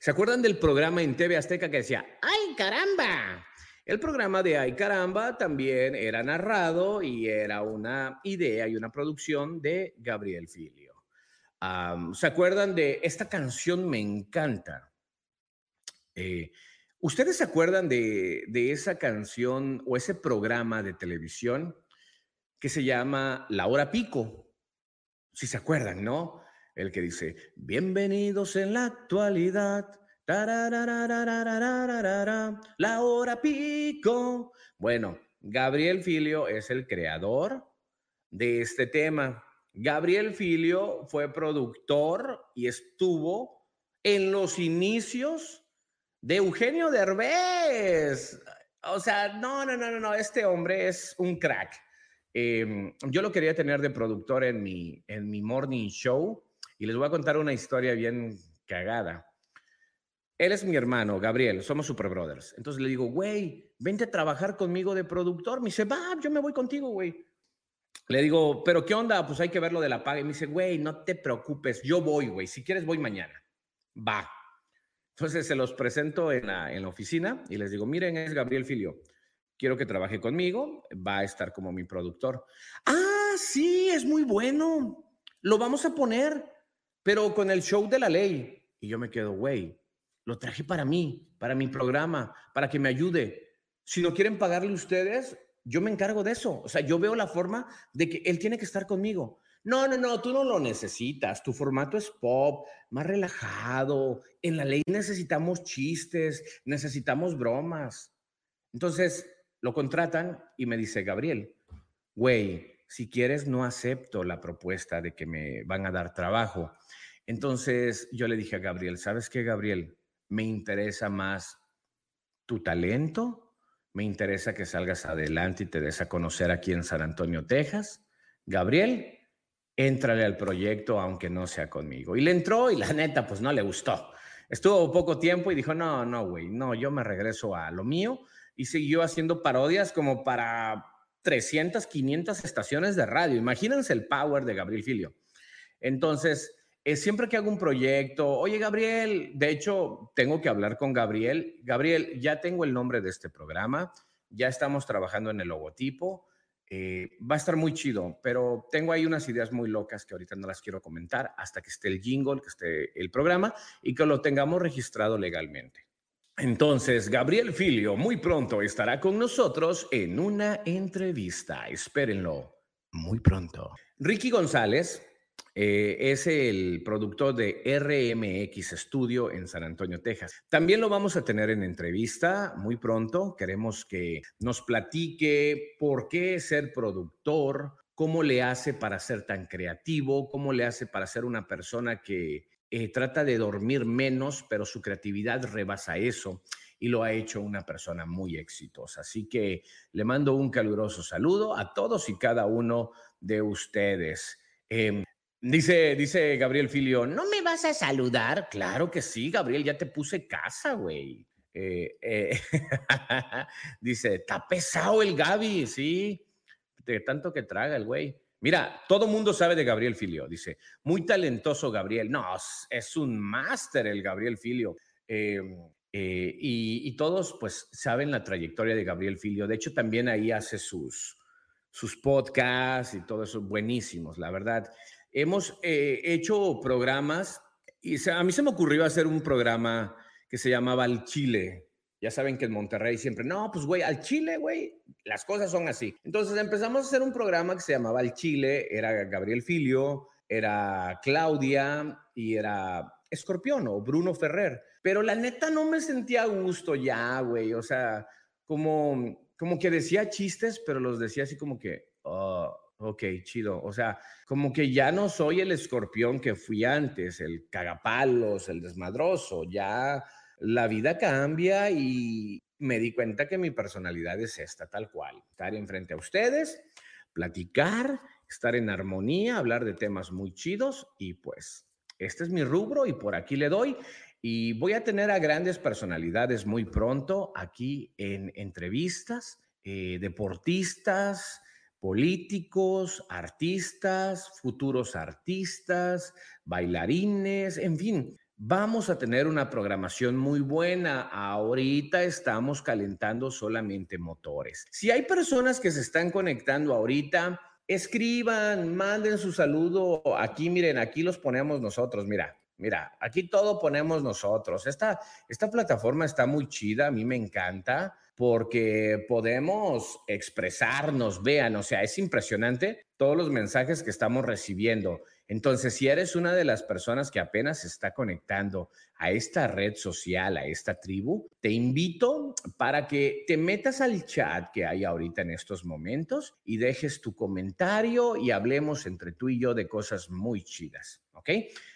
¿Se acuerdan del programa en TV Azteca que decía, ¡ay caramba! El programa de Ay Caramba también era narrado y era una idea y una producción de Gabriel Filio. ¿Se acuerdan de esta canción? Me encanta. Eh, ¿Ustedes se acuerdan de, de esa canción o ese programa de televisión que se llama La Hora Pico? Si se acuerdan, ¿no? El que dice, bienvenidos en la actualidad la hora pico. Bueno, Gabriel Filio es el creador de este tema. Gabriel Filio fue productor y estuvo en los inicios de Eugenio Derbez. O sea, no, no, no, no, no, este hombre es un crack. Em, yo lo quería tener de productor en mi, en mi morning show y les voy a contar una historia bien cagada. Él es mi hermano, Gabriel, somos super brothers. Entonces le digo, güey, vente a trabajar conmigo de productor. Me dice, va, yo me voy contigo, güey. Le digo, pero ¿qué onda? Pues hay que ver lo de la paga. Y me dice, güey, no te preocupes, yo voy, güey. Si quieres, voy mañana. Va. Entonces se los presento en la, en la oficina y les digo, miren, es Gabriel Filio. Quiero que trabaje conmigo, va a estar como mi productor. Ah, sí, es muy bueno. Lo vamos a poner, pero con el show de la ley. Y yo me quedo, güey, lo traje para mí, para mi programa, para que me ayude. Si no quieren pagarle ustedes, yo me encargo de eso. O sea, yo veo la forma de que él tiene que estar conmigo. No, no, no, tú no lo necesitas. Tu formato es pop, más relajado. En la ley necesitamos chistes, necesitamos bromas. Entonces lo contratan y me dice, Gabriel, güey, si quieres no acepto la propuesta de que me van a dar trabajo. Entonces yo le dije a Gabriel, ¿sabes qué, Gabriel? Me interesa más tu talento, me interesa que salgas adelante y te des a conocer aquí en San Antonio, Texas. Gabriel, éntrale al proyecto aunque no sea conmigo. Y le entró y la neta, pues no le gustó. Estuvo poco tiempo y dijo, no, no, güey, no, yo me regreso a lo mío y siguió haciendo parodias como para 300, 500 estaciones de radio. Imagínense el power de Gabriel Filio. Entonces, eh, siempre que hago un proyecto, oye Gabriel, de hecho, tengo que hablar con Gabriel. Gabriel, ya tengo el nombre de este programa, ya estamos trabajando en el logotipo eh, va a estar muy chido, pero tengo ahí unas ideas muy locas que ahorita no las quiero comentar hasta que esté el jingle, que esté el programa y que lo tengamos registrado legalmente. Entonces, Gabriel Filio muy pronto estará con nosotros en una entrevista. Espérenlo muy pronto. Ricky González eh, es el productor de RMX Studio en San Antonio, Texas. También lo vamos a tener en entrevista muy pronto. Queremos que nos platique por qué ser productor, cómo le hace para ser tan creativo, cómo le hace para ser una persona que eh, trata de dormir menos, pero su creatividad rebasa eso y lo ha hecho una persona muy exitosa. Así que le mando un caluroso saludo a todos y cada uno de ustedes. Em, Dice, dice Gabriel Filio, ¿no me vas a saludar? Claro que sí, Gabriel, ya te puse casa, güey. Eh, eh, dice, está pesado el Gaby, sí, de tanto que traga el güey. Mira, todo mundo sabe de Gabriel Filio, dice, muy talentoso Gabriel. No, es un máster el Gabriel Filio. Em, eh, y, y, todos pues saben la trayectoria de Gabriel Filio. De hecho, también ahí hace sus, sus podcasts y todo eso buenísimos, la verdad. Hemos eh, hecho programas y a mí se me ocurrió hacer un programa que se llamaba Al Chile. Ya saben que en Monterrey siempre, no, pues güey, al Chile, güey, las cosas son así. Entonces empezamos a hacer un programa que se llamaba Al Chile, era Gabriel Filio, era Claudia y era Escorpión o Bruno Ferrer. Pero la neta no me sentía a gusto ya, güey. O sea, como, como que decía chistes, pero los decía así como que, oh, Ok, chido. O sea, como que ya no soy el escorpión que fui antes, el cagapalos, el desmadroso. Ya la vida cambia y me di cuenta que mi personalidad es esta, tal cual. Estar enfrente a ustedes, platicar, estar en armonía, hablar de temas muy chidos y pues este es mi rubro y por aquí le doy. Y voy a tener a grandes personalidades muy pronto aquí en entrevistas, eh, deportistas, políticos, artistas, futuros artistas, bailarines, en fin. Vamos a tener una programación muy buena. Ahorita estamos calentando solamente motores. Si hay personas que se están conectando ahorita, escriban, manden su saludo. Aquí, miren, aquí los ponemos nosotros. Mira, mira, aquí todo ponemos nosotros. Esta, esta plataforma está muy chida, a mí me encanta porque podemos expresarnos, vean, o sea, es impresionante todos los mensajes que estamos recibiendo. Entonces, si eres una de las personas que apenas se está conectando a esta red social, a esta tribu, te invito para que te metas al chat que hay ahorita en estos momentos y dejes tu comentario y hablemos entre tú y yo de cosas muy chidas, ¿ok?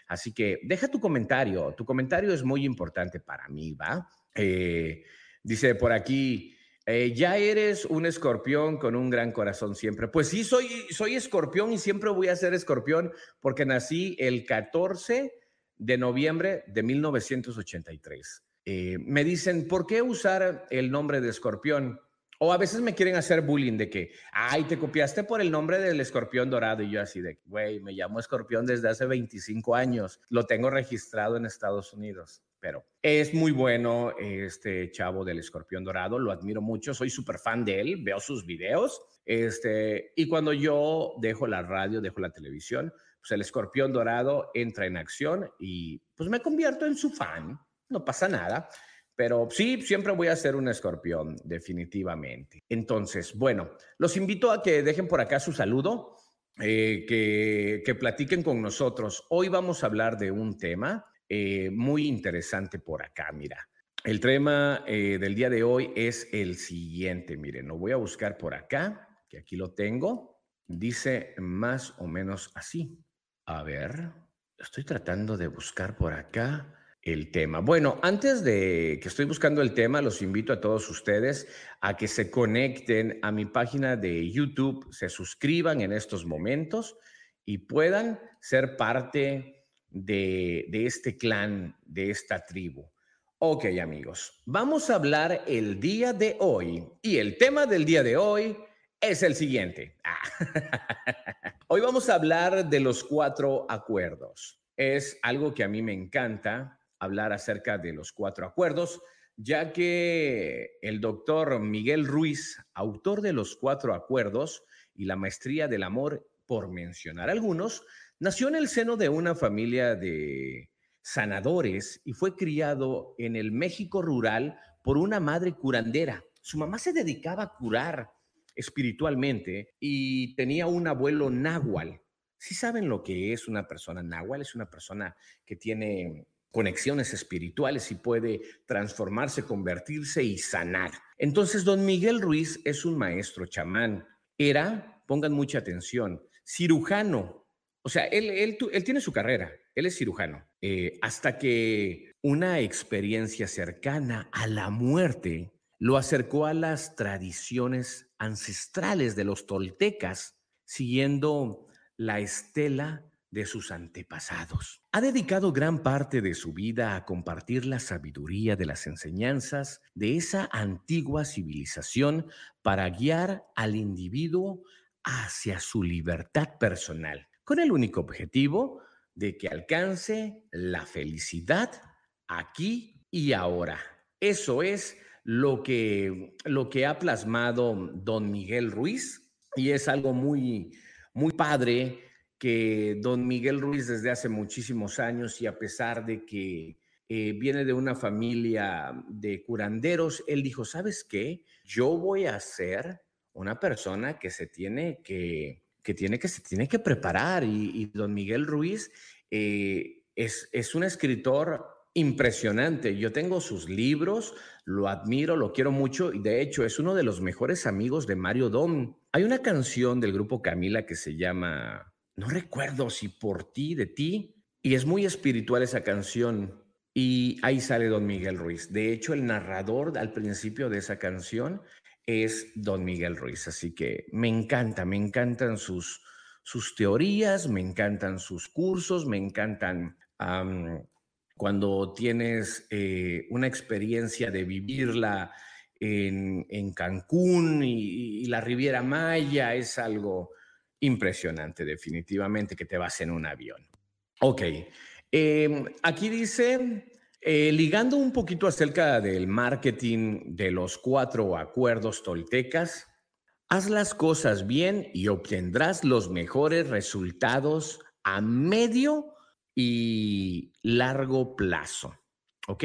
Así que deja tu comentario, tu comentario es muy importante para mí, ¿va? Eh, dice por aquí, eh, ya eres un escorpión con un gran corazón siempre. Pues sí, soy, soy escorpión y siempre voy a ser escorpión porque nací el 14 de noviembre de 1983. Eh, me dicen, ¿por qué usar el nombre de escorpión? O a veces me quieren hacer bullying de que, ay, te copiaste por el nombre del escorpión dorado. Y yo así de, güey, me llamo escorpión desde hace 25 años. Lo tengo registrado en Estados Unidos. Pero es muy bueno este chavo del escorpión dorado, lo admiro mucho, soy súper fan de él, veo sus videos. Este, y cuando yo dejo la radio, dejo la televisión, pues el escorpión dorado entra en acción y pues me convierto en su fan, no pasa nada. Pero sí, siempre voy a ser un escorpión, definitivamente. Entonces, bueno, los invito a que dejen por acá su saludo, eh, que, que platiquen con nosotros. Hoy vamos a hablar de un tema eh, muy interesante por acá, mira. El tema eh, del día de hoy es el siguiente, miren, lo voy a buscar por acá, que aquí lo tengo. Dice más o menos así. A ver, estoy tratando de buscar por acá el tema. Bueno, antes de que estoy buscando el tema, los invito a todos ustedes a que se conecten a mi página de YouTube, se suscriban en estos momentos y puedan ser parte de, este clan, de esta tribu. Ok, amigos, vamos a hablar el día de hoy y el tema del día de hoy es el siguiente. hoy vamos a hablar de los cuatro acuerdos. Es algo que a mí me encanta hablar acerca de los cuatro acuerdos, ya que el doctor Miguel Ruiz, autor de los cuatro acuerdos y la maestría del amor, por mencionar algunos, Nació en el seno de una familia de sanadores y fue criado en el México rural por una madre curandera. Su mamá se dedicaba a curar espiritualmente y tenía un abuelo náhuatl. Si saben lo que es una persona náhuatl, es una persona que tiene conexiones espirituales y puede transformarse, convertirse y sanar. Entonces, don Miguel Ruiz es un maestro chamán. Era, pongan mucha atención, cirujano o sea, él, tiene su carrera, él es cirujano, eh, hasta que una experiencia cercana a la muerte lo acercó a las tradiciones ancestrales de los toltecas, siguiendo la estela de sus antepasados. Ha dedicado gran parte de su vida a compartir la sabiduría de las enseñanzas de esa antigua civilización para guiar al individuo hacia su libertad personal con el único objetivo de que alcance la felicidad aquí y ahora. Eso es lo que, lo que ha plasmado don Miguel Ruiz y es algo muy, muy padre que don Miguel Ruiz desde hace muchísimos años y a pesar de que eh, viene de una familia de curanderos, él dijo, ¿sabes qué? Yo voy a ser una persona que se tiene que que tiene que, se tiene que preparar y, don Miguel Ruiz eh, es, es un escritor impresionante. Yo tengo sus libros, lo admiro, lo quiero mucho y de hecho es uno de los mejores amigos de Mario Dom. Hay una canción del grupo Camila que se llama, no recuerdo si por ti, de ti, y es muy espiritual esa canción. Y ahí sale don Miguel Ruiz. De hecho, el narrador al principio de esa canción es don Miguel Ruiz. Así que me encanta, me encantan sus, sus teorías, me encantan sus cursos, me encantan cuando tienes eh, una experiencia de vivirla en, Cancún y, la Riviera Maya, es algo impresionante definitivamente que te vas en un avión. Ok, em, aquí dice eh, ligando un poquito acerca del marketing de los cuatro acuerdos toltecas, haz las cosas bien y obtendrás los mejores resultados a medio y largo plazo. ¿Ok?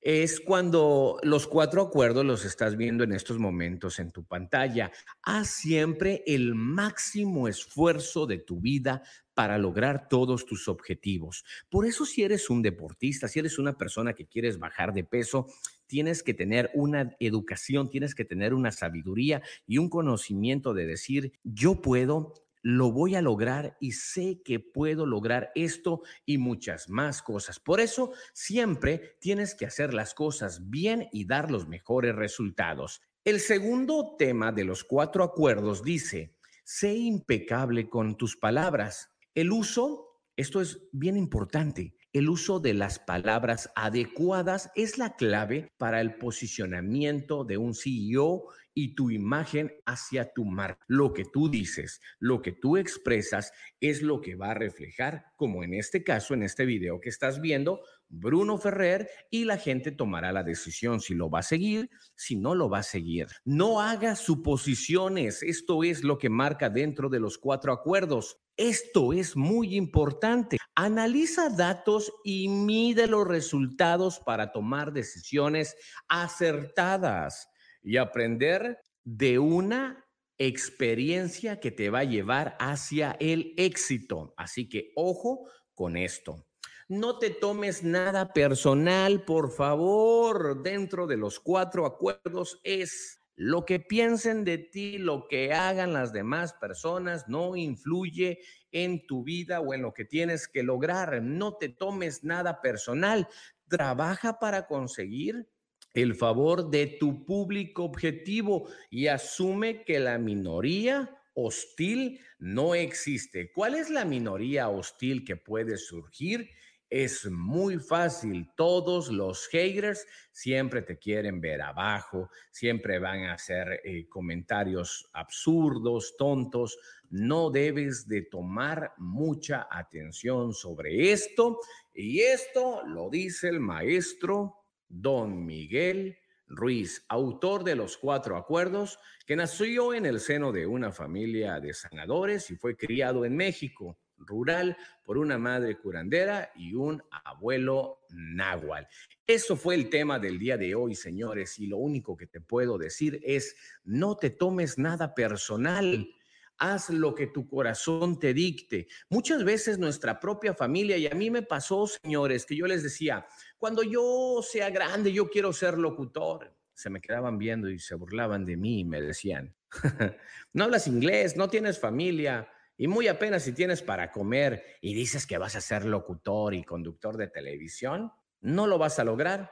Es cuando los cuatro acuerdos los estás viendo en estos momentos en tu pantalla. Haz siempre el máximo esfuerzo de tu vida para lograr todos tus objetivos. Por eso si eres un deportista, si eres una persona que quieres bajar de peso, tienes que tener una educación, tienes que tener una sabiduría y un conocimiento de decir, yo puedo, lo voy a lograr y sé que puedo lograr esto y muchas más cosas. Por eso siempre tienes que hacer las cosas bien y dar los mejores resultados. El segundo tema de los cuatro acuerdos dice, sé impecable con tus palabras. El uso, esto es bien importante, el uso de las palabras adecuadas es la clave para el posicionamiento de un CEO y tu imagen hacia tu marca. Lo que tú dices, lo que tú expresas es lo que va a reflejar, como en este caso, en este video que estás viendo, Bruno Ferrer y la gente tomará la decisión si lo va a seguir, si no lo va a seguir. No hagas suposiciones, esto es lo que marca dentro de los cuatro acuerdos. Esto es muy importante. Analiza datos y mide los resultados para tomar decisiones acertadas y aprender de una experiencia que te va a llevar hacia el éxito. Así que ojo con esto. No te tomes nada personal, por favor. Dentro de los cuatro acuerdos es lo que piensen de ti, lo que hagan las demás personas, no influye en tu vida o en lo que tienes que lograr. No te tomes nada personal. Trabaja para conseguir el favor de tu público objetivo y asume que la minoría hostil no existe. ¿Cuál es la minoría hostil que puede surgir? Es muy fácil. Todos los haters siempre te quieren ver abajo, siempre van a hacer eh, comentarios absurdos, tontos. No debes de tomar mucha atención sobre esto. Y esto lo dice el maestro Don Miguel Ruiz, autor de los cuatro acuerdos, que nació en el seno de una familia de sanadores y fue criado en México rural por una madre curandera y un abuelo náhuatl. Eso fue el tema del día de hoy, señores, y lo único que te puedo decir es, no te tomes nada personal. Haz lo que tu corazón te dicte. Muchas veces nuestra propia familia, y a mí me pasó, señores, que yo les decía, cuando yo sea grande, yo quiero ser locutor. Se me quedaban viendo y se burlaban de mí y me decían, no hablas inglés, no tienes familia, y muy apenas si tienes para comer y dices que vas a ser locutor y conductor de televisión, no lo vas a lograr.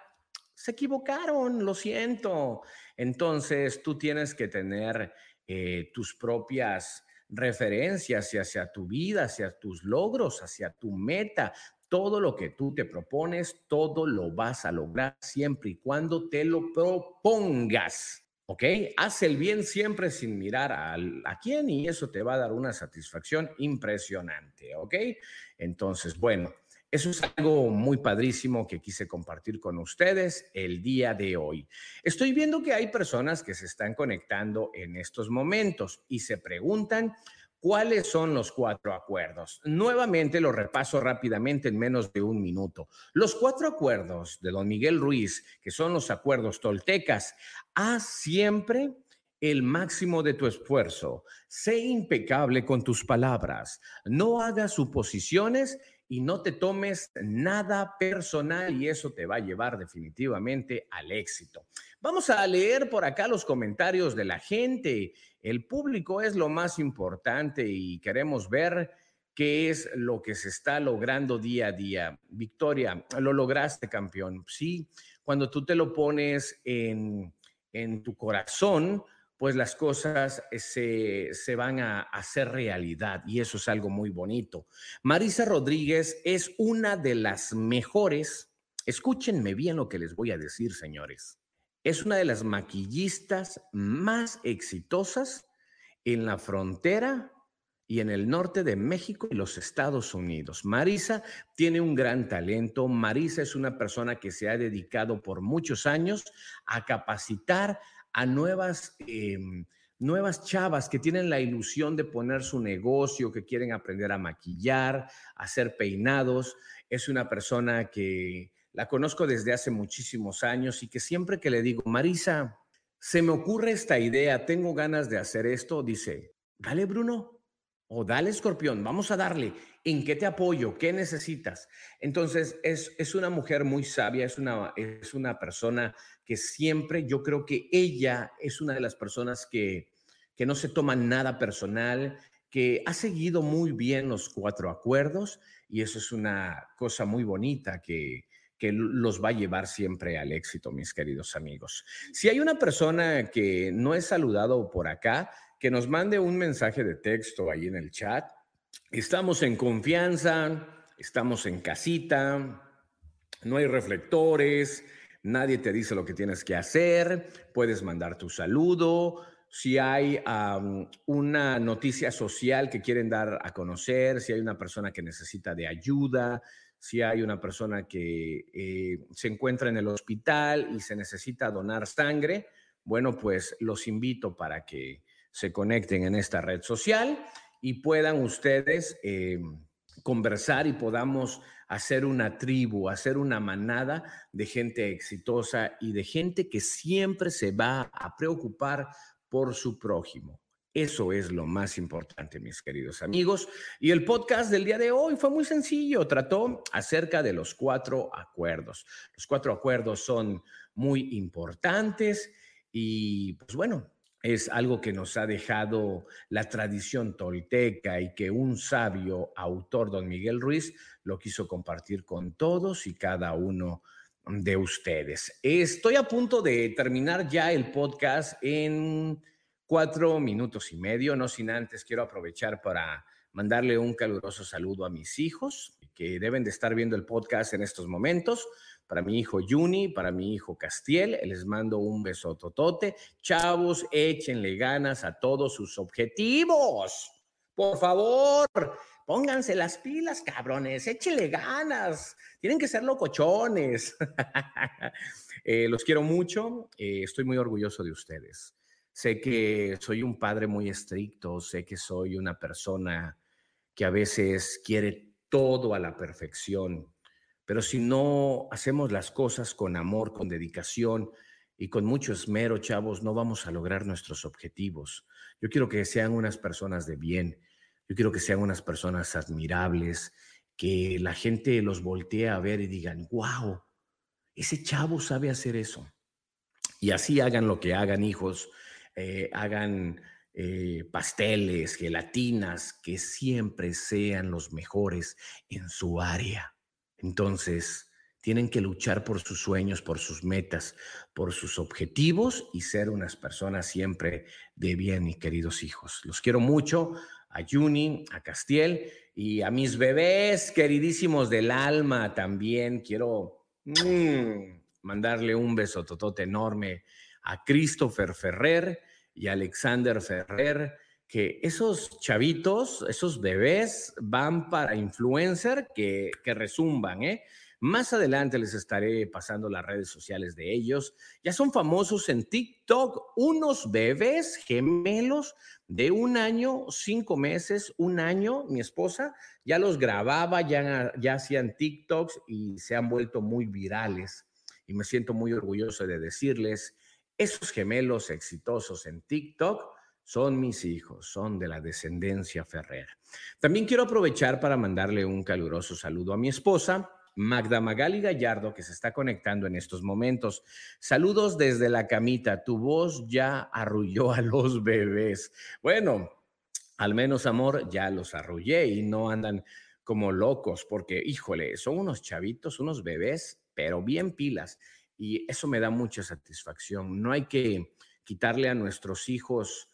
Se equivocaron, lo siento. Entonces tú tienes que tener eh, tus propias referencias hacia tu vida, hacia tus logros, hacia tu meta. Todo lo que tú te propones, todo lo vas a lograr siempre y cuando te lo propongas. ¿Ok? Haz el bien siempre sin mirar a, quién y eso te va a dar una satisfacción impresionante, ¿ok? Entonces, bueno, eso es algo muy padrísimo que quise compartir con ustedes el día de hoy. Estoy viendo que hay personas que se están conectando en estos momentos y se preguntan ¿Cuáles son los cuatro acuerdos? Nuevamente lo repaso rápidamente en menos de un minuto. Los cuatro acuerdos de don Miguel Ruiz, que son los acuerdos toltecas, haz siempre el máximo de tu esfuerzo. Sé impecable con tus palabras. No hagas suposiciones y no te tomes nada personal y eso te va a llevar definitivamente al éxito. Vamos a leer por acá los comentarios de la gente. El público es lo más importante y queremos ver qué es lo que se está logrando día a día. Victoria, lo lograste, campeón. Sí, cuando tú te lo pones en, en tu corazón, pues las cosas eh, se, se, van a hacer realidad y eso es algo muy bonito. Marisa Rodríguez es una de las mejores, escúchenme bien lo que les voy a decir, señores, es una de las maquillistas más exitosas en la frontera y en el norte de México y los Estados Unidos. Marisa tiene un gran talento. Marisa es una persona que se ha dedicado por muchos años a capacitar a nuevas, em, nuevas chavas que tienen la ilusión de poner su negocio, que quieren aprender a maquillar, a hacer peinados. Es una persona que la conozco desde hace muchísimos años y que siempre que le digo, Marisa, se me ocurre esta idea, tengo ganas de hacer esto, dice, dale Bruno, o dale escorpión, vamos a darle. ¿En qué te apoyo? ¿Qué necesitas? Entonces, es, es una mujer muy sabia, es una, es una persona que siempre, yo creo que ella es una de las personas que, que no se toma nada personal, que ha seguido muy bien los cuatro acuerdos y eso es una cosa muy bonita que, que los va a llevar siempre al éxito, mis queridos amigos. Si hay una persona que no he saludado por acá, que nos mande un mensaje de texto ahí en el chat. Estamos en confianza, estamos en casita, no hay reflectores, nadie te dice lo que tienes que hacer, puedes mandar tu saludo. Si hay una noticia social que quieren dar a conocer, si hay una persona que necesita de ayuda, si hay una persona que eh, se encuentra en el hospital y se necesita donar sangre, bueno, pues los invito para que se conecten en esta red social y puedan ustedes eh, conversar y podamos hacer una tribu, hacer una manada de gente exitosa y de gente que siempre se va a preocupar por su prójimo. Eso es lo más importante, mis queridos amigos. Y el podcast del día de hoy fue muy sencillo. Trató acerca de los cuatro acuerdos. Los cuatro acuerdos son muy importantes y pues bueno, es algo que nos ha dejado la tradición tolteca y que un sabio autor, don Miguel Ruiz, lo quiso compartir con todos y cada uno de ustedes. Estoy a punto de terminar ya el podcast en cuatro minutos y medio. No sin antes quiero aprovechar para mandarle un caluroso saludo a mis hijos que deben de estar viendo el podcast en estos momentos. Para mi hijo Juni, para mi hijo Castiel, les mando un beso totote. Chavos, échenle ganas a todos sus objetivos. Por favor, pónganse las pilas, cabrones, échenle ganas. Tienen que ser locochones. Eh, los quiero mucho. Eh, estoy muy orgulloso de ustedes. Sé que soy un padre muy estricto, sé que soy una persona que a veces quiere todo a la perfección, pero si no hacemos las cosas con amor, con dedicación y con mucho esmero, chavos, no vamos a lograr nuestros objetivos. Yo quiero que sean unas personas de bien, yo quiero que sean unas personas admirables, que la gente los voltee a ver y digan, wow, ese chavo sabe hacer eso. Y así hagan lo que hagan, hijos eh, hagan eh, pasteles, gelatinas, que siempre sean los mejores en su área. Entonces, tienen que luchar por sus sueños, por sus metas, por sus objetivos y ser unas personas siempre de bien, mis queridos hijos. Los quiero mucho, a Juni, a Castiel y a mis bebés queridísimos del alma también. Quiero mm, mandarle un beso totote enorme a Christopher Ferrer y Alexander Ferrer, que esos chavitos, esos bebés van para influencer que, que resumban, ¿eh? Más adelante les estaré pasando las redes sociales de ellos. Ya son famosos en TikTok, unos bebés gemelos de un año, cinco meses, un año. Mi esposa ya los grababa, ya, ya hacían TikToks y se han vuelto muy virales. Y me siento muy orgulloso de decirles esos gemelos exitosos en TikTok son mis hijos, son de la descendencia Ferrer. También quiero aprovechar para mandarle un caluroso saludo a mi esposa, Magda Magali Gallardo, que se está conectando en estos momentos. Saludos desde la camita. Tu voz ya arrulló a los bebés. Bueno, al menos, amor, ya los arrullé y no andan como locos, porque, híjole, son unos chavitos, unos bebés, pero bien pilas y eso me da mucha satisfacción. No hay que quitarle a nuestros hijos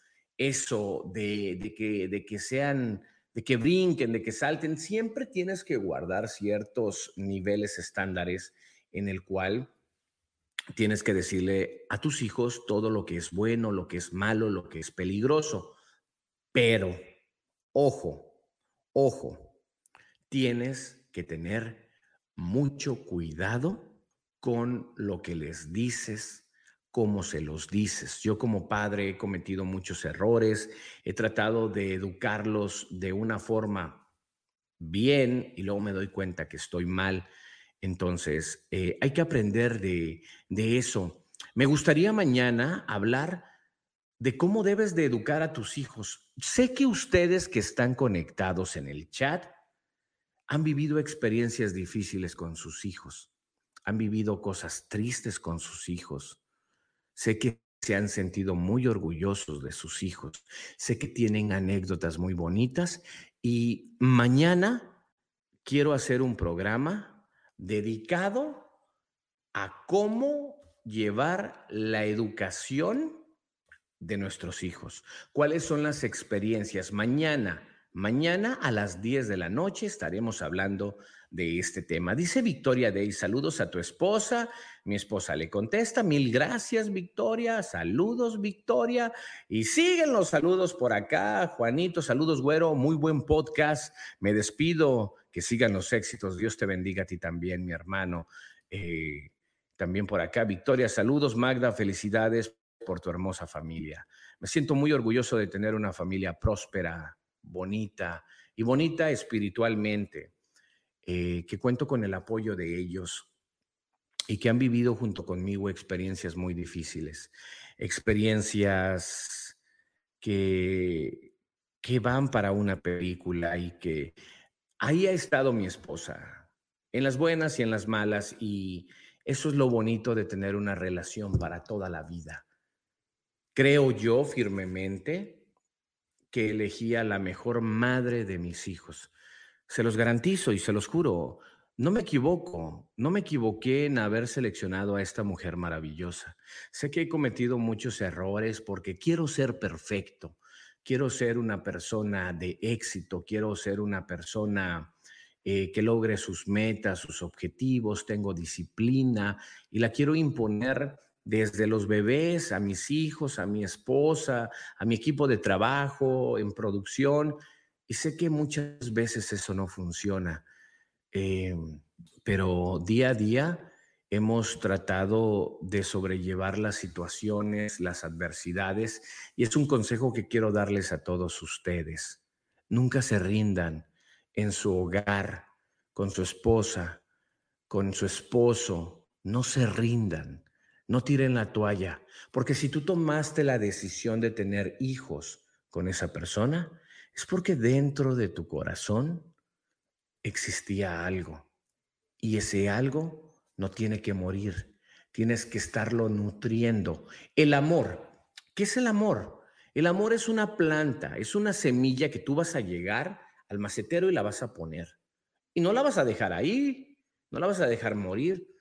eso de, que, de que sean, de que brinquen, de que salten. Siempre tienes que guardar ciertos niveles estándares en el cual tienes que decirle a tus hijos todo lo que es bueno, lo que es malo, lo que es peligroso. Pero, ojo, ojo, tienes que tener mucho cuidado con lo que les dices, cómo se los dices. Yo como padre he cometido muchos errores, he tratado de educarlos de una forma bien y luego me doy cuenta que estoy mal. Entonces, eh, hay que aprender de, de eso. Me gustaría mañana hablar de cómo debes de educar a tus hijos. Sé que ustedes que están conectados en el chat han vivido experiencias difíciles con sus hijos han vivido cosas tristes con sus hijos. Sé que se han sentido muy orgullosos de sus hijos. Sé que tienen anécdotas muy bonitas y mañana quiero hacer un programa dedicado a cómo llevar la educación de nuestros hijos. ¿Cuáles son las experiencias? Mañana, mañana a las 10 de la noche estaremos hablando de este tema. Dice Victoria Day, saludos a tu esposa. Mi esposa le contesta, mil gracias Victoria, saludos Victoria. Y siguen los saludos por acá. Juanito, saludos güero, muy buen podcast. Me despido, que sigan los éxitos. Dios te bendiga a ti también, mi hermano. Eh, también por acá, Victoria, saludos Magda, felicidades por tu hermosa familia. Me siento muy orgulloso de tener una familia próspera, bonita y bonita espiritualmente. Eh, que cuento con el apoyo de ellos y que han vivido junto conmigo experiencias muy difíciles, experiencias que, que van para una película y que ahí ha estado mi esposa, en las buenas y en las malas, y eso es lo bonito de tener una relación para toda la vida. Creo yo firmemente que elegí a la mejor madre de mis hijos. Se los garantizo y se los juro, no me equivoco, no me equivoqué en haber seleccionado a esta mujer maravillosa. Sé que he cometido muchos errores porque quiero ser perfecto, quiero ser una persona de éxito, quiero ser una persona eh, que logre sus metas, sus objetivos, tengo disciplina y la quiero imponer desde los bebés a mis hijos, a mi esposa, a mi equipo de trabajo, en producción. Y sé que muchas veces eso no funciona, em, pero día a día hemos tratado de sobrellevar las situaciones, las adversidades, y es un consejo que quiero darles a todos ustedes. Nunca se rindan en su hogar, con su esposa, con su esposo, no se rindan, no tiren la toalla, porque si tú tomaste la decisión de tener hijos con esa persona, es porque dentro de tu corazón existía algo y ese algo no tiene que morir, tienes que estarlo nutriendo. El amor, ¿qué es el amor? El amor es una planta, es una semilla que tú vas a llegar al macetero y la vas a poner. Y no la vas a dejar ahí, no la vas a dejar morir,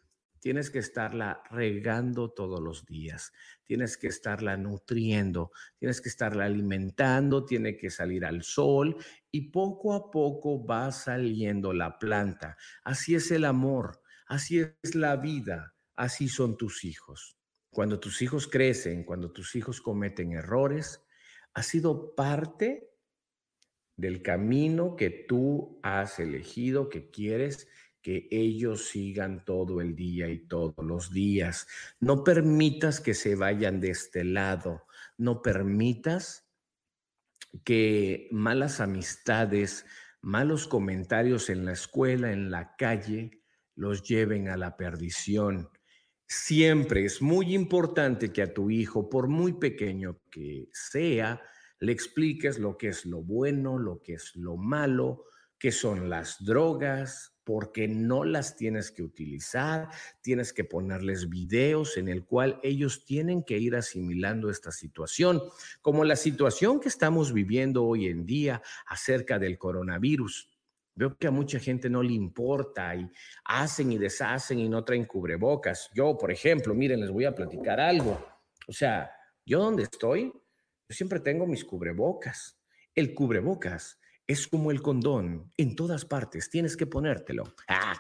tienes que estarla regando todos los días, tienes que estarla nutriendo, tienes que estarla alimentando, tiene que salir al sol y poco a poco va saliendo la planta. Así es el amor, así es la vida, así son tus hijos. Cuando tus hijos crecen, cuando tus hijos cometen errores, ha sido parte del camino que tú has elegido, que quieres que ellos sigan todo el día y todos los días. No permitas que se vayan de este lado. No permitas que malas amistades, malos comentarios en la escuela, en la calle, los lleven a la perdición. Siempre es muy importante que a tu hijo, por muy pequeño que sea, le expliques lo que es lo bueno, lo que es lo malo, qué son las drogas, porque no las tienes que utilizar, tienes que ponerles videos en el cual ellos tienen que ir asimilando esta situación, como la situación que estamos viviendo hoy en día acerca del coronavirus. Veo que a mucha gente no le importa y hacen y deshacen y no traen cubrebocas. Yo, por ejemplo, miren, les voy a platicar algo. O sea, yo donde estoy, yo siempre tengo mis cubrebocas. El cubrebocas es como el condón, en todas partes tienes que ponértelo. Ah,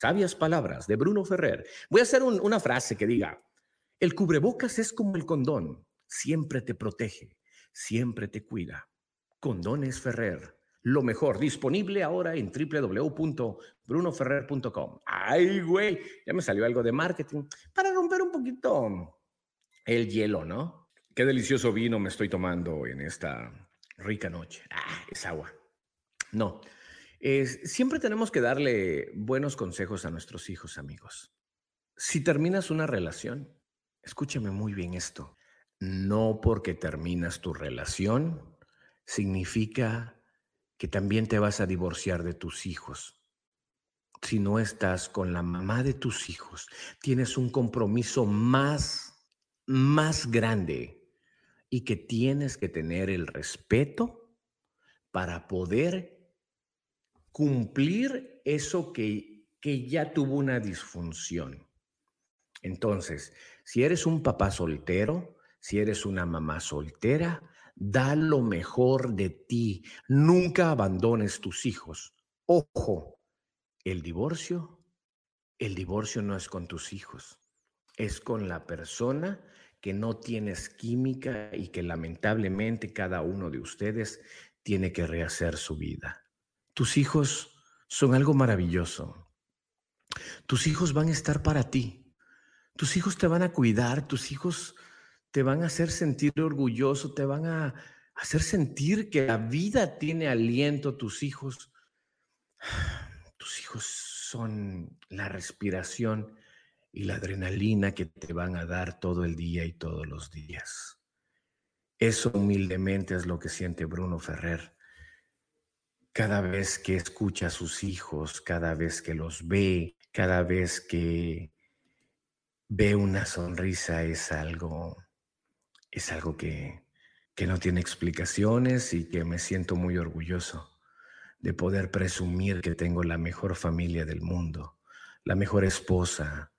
sabias palabras de Bruno Ferrer. Voy a hacer una frase que diga, el cubrebocas es como el condón, siempre te protege, siempre te cuida. Condones Ferrer, lo mejor, disponible ahora en www.brunoferrer.com. Ay, güey, ya me salió algo de marketing para romper un poquito el hielo, ¿no? Qué delicioso vino me estoy tomando en esta rica noche. Ah, es agua. No. siempre tenemos que darle buenos consejos a nuestros hijos, amigos. Si terminas una relación, escúchame muy bien esto. No porque terminas tu relación significa que también te vas a divorciar de tus hijos. Si no estás con la mamá de tus hijos, tienes un compromiso más más grande y que tienes que tener el respeto para poder cumplir eso que, que ya tuvo una disfunción. Entonces, si eres un papá soltero, si eres una mamá soltera, da lo mejor de ti. Nunca abandones tus hijos. Ojo, el divorcio, el divorcio no es con tus hijos, es con la persona que no tienes química y que lamentablemente cada uno de ustedes tiene que rehacer su vida. Tus hijos son algo maravilloso. Tus hijos van a estar para ti. Tus hijos te van a cuidar, tus hijos te van a hacer sentir orgulloso, te van a hacer sentir que la vida tiene aliento, tus hijos. Tus hijos son la respiración y la adrenalina que te van a dar todo el día y todos los días. Eso humildemente es lo que siente Bruno Ferrer. Cada vez que escucha a sus hijos, cada vez que los ve, cada vez que ve una sonrisa es algo, es algo que, que no tiene explicaciones y que me siento muy orgulloso de poder presumir que tengo la mejor familia del mundo, la mejor esposa,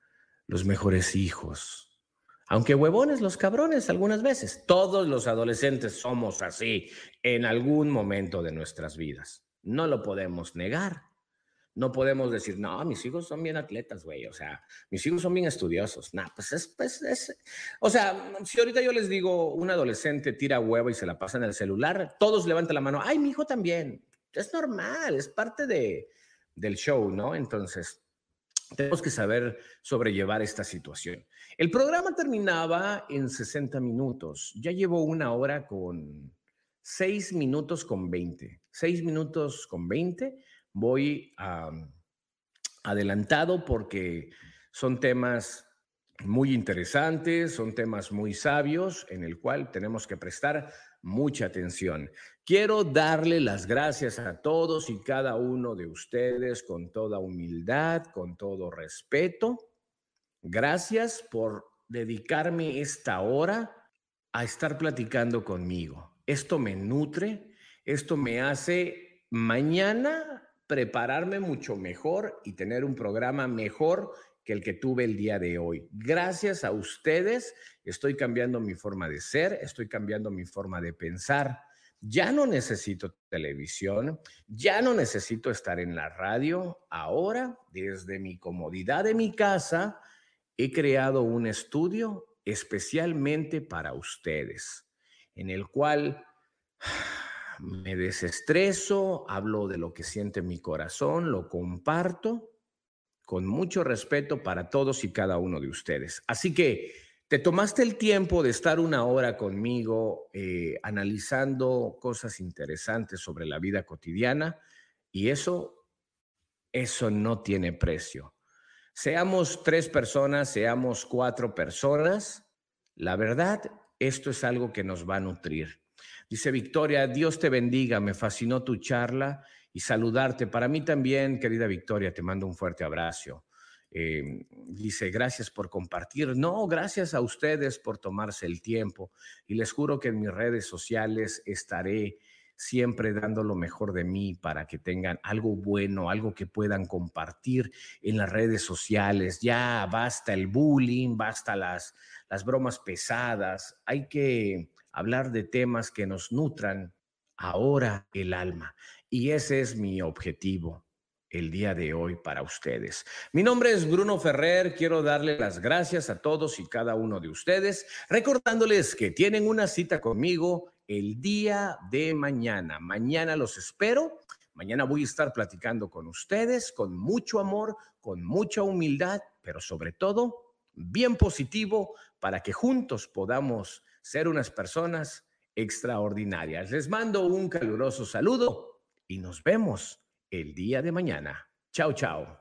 los mejores hijos. Aunque huevones los cabrones algunas veces, todos los adolescentes somos así en algún momento de nuestras vidas. No lo podemos negar. No podemos decir, no, mis hijos son bien atletas, güey. O sea, mis hijos son bien estudiosos. Nah, pues es, pues es. O sea, si ahorita yo les digo, un adolescente tira huevo y se la pasa en el celular, todos levantan la mano. Ay, mi hijo también. Es normal, es parte de, del show, ¿no? Entonces, tenemos que saber sobrellevar esta situación. El programa terminaba en 60 minutos. Ya llevo una hora con 6 minutos con 20. 6 minutos con 20. Voy adelantado porque son temas muy interesantes, son temas muy sabios en el cual tenemos que prestar mucha atención. Quiero darle las gracias a todos y cada uno de ustedes con toda humildad, con todo respeto. Gracias por dedicarme esta hora a estar platicando conmigo. Esto me nutre, esto me hace mañana prepararme mucho mejor y tener un programa mejor que el que tuve el día de hoy. Gracias a ustedes estoy cambiando mi forma de ser, estoy cambiando mi forma de pensar. Ya no necesito televisión, ya no necesito estar en la radio. Ahora, desde mi comodidad de mi casa, he creado un estudio especialmente para ustedes, en el cual me desestreso, hablo de lo que siente mi corazón, lo comparto con mucho respeto para todos y cada uno de ustedes. Así que te tomaste el tiempo de estar una hora conmigo eh, analizando cosas interesantes sobre la vida cotidiana y eso, eso no tiene precio. Seamos tres personas, seamos cuatro personas, la verdad, esto es algo que nos va a nutrir. Dice Victoria, Dios te bendiga, me fascinó tu charla y saludarte. Para mí también, querida Victoria, te mando un fuerte abrazo. Eh, dice, gracias por compartir. No, gracias a ustedes por tomarse el tiempo. Y les juro que en mis redes sociales estaré siempre dando lo mejor de mí para que tengan algo bueno, algo que puedan compartir en las redes sociales. Ya basta el bullying, basta las, las bromas pesadas. Hay que hablar de temas que nos nutran ahora el alma. Y ese es mi objetivo el día de hoy para ustedes. Mi nombre es Bruno Ferrer, quiero darle las gracias a todos y cada uno de ustedes, recordándoles que tienen una cita conmigo el día de mañana. Mañana los espero. Mañana voy a estar platicando con ustedes con mucho amor, con mucha humildad, pero sobre todo bien positivo para que juntos podamos ser unas personas extraordinarias. Les mando un caluroso saludo y nos vemos el día de mañana. Chao, chao.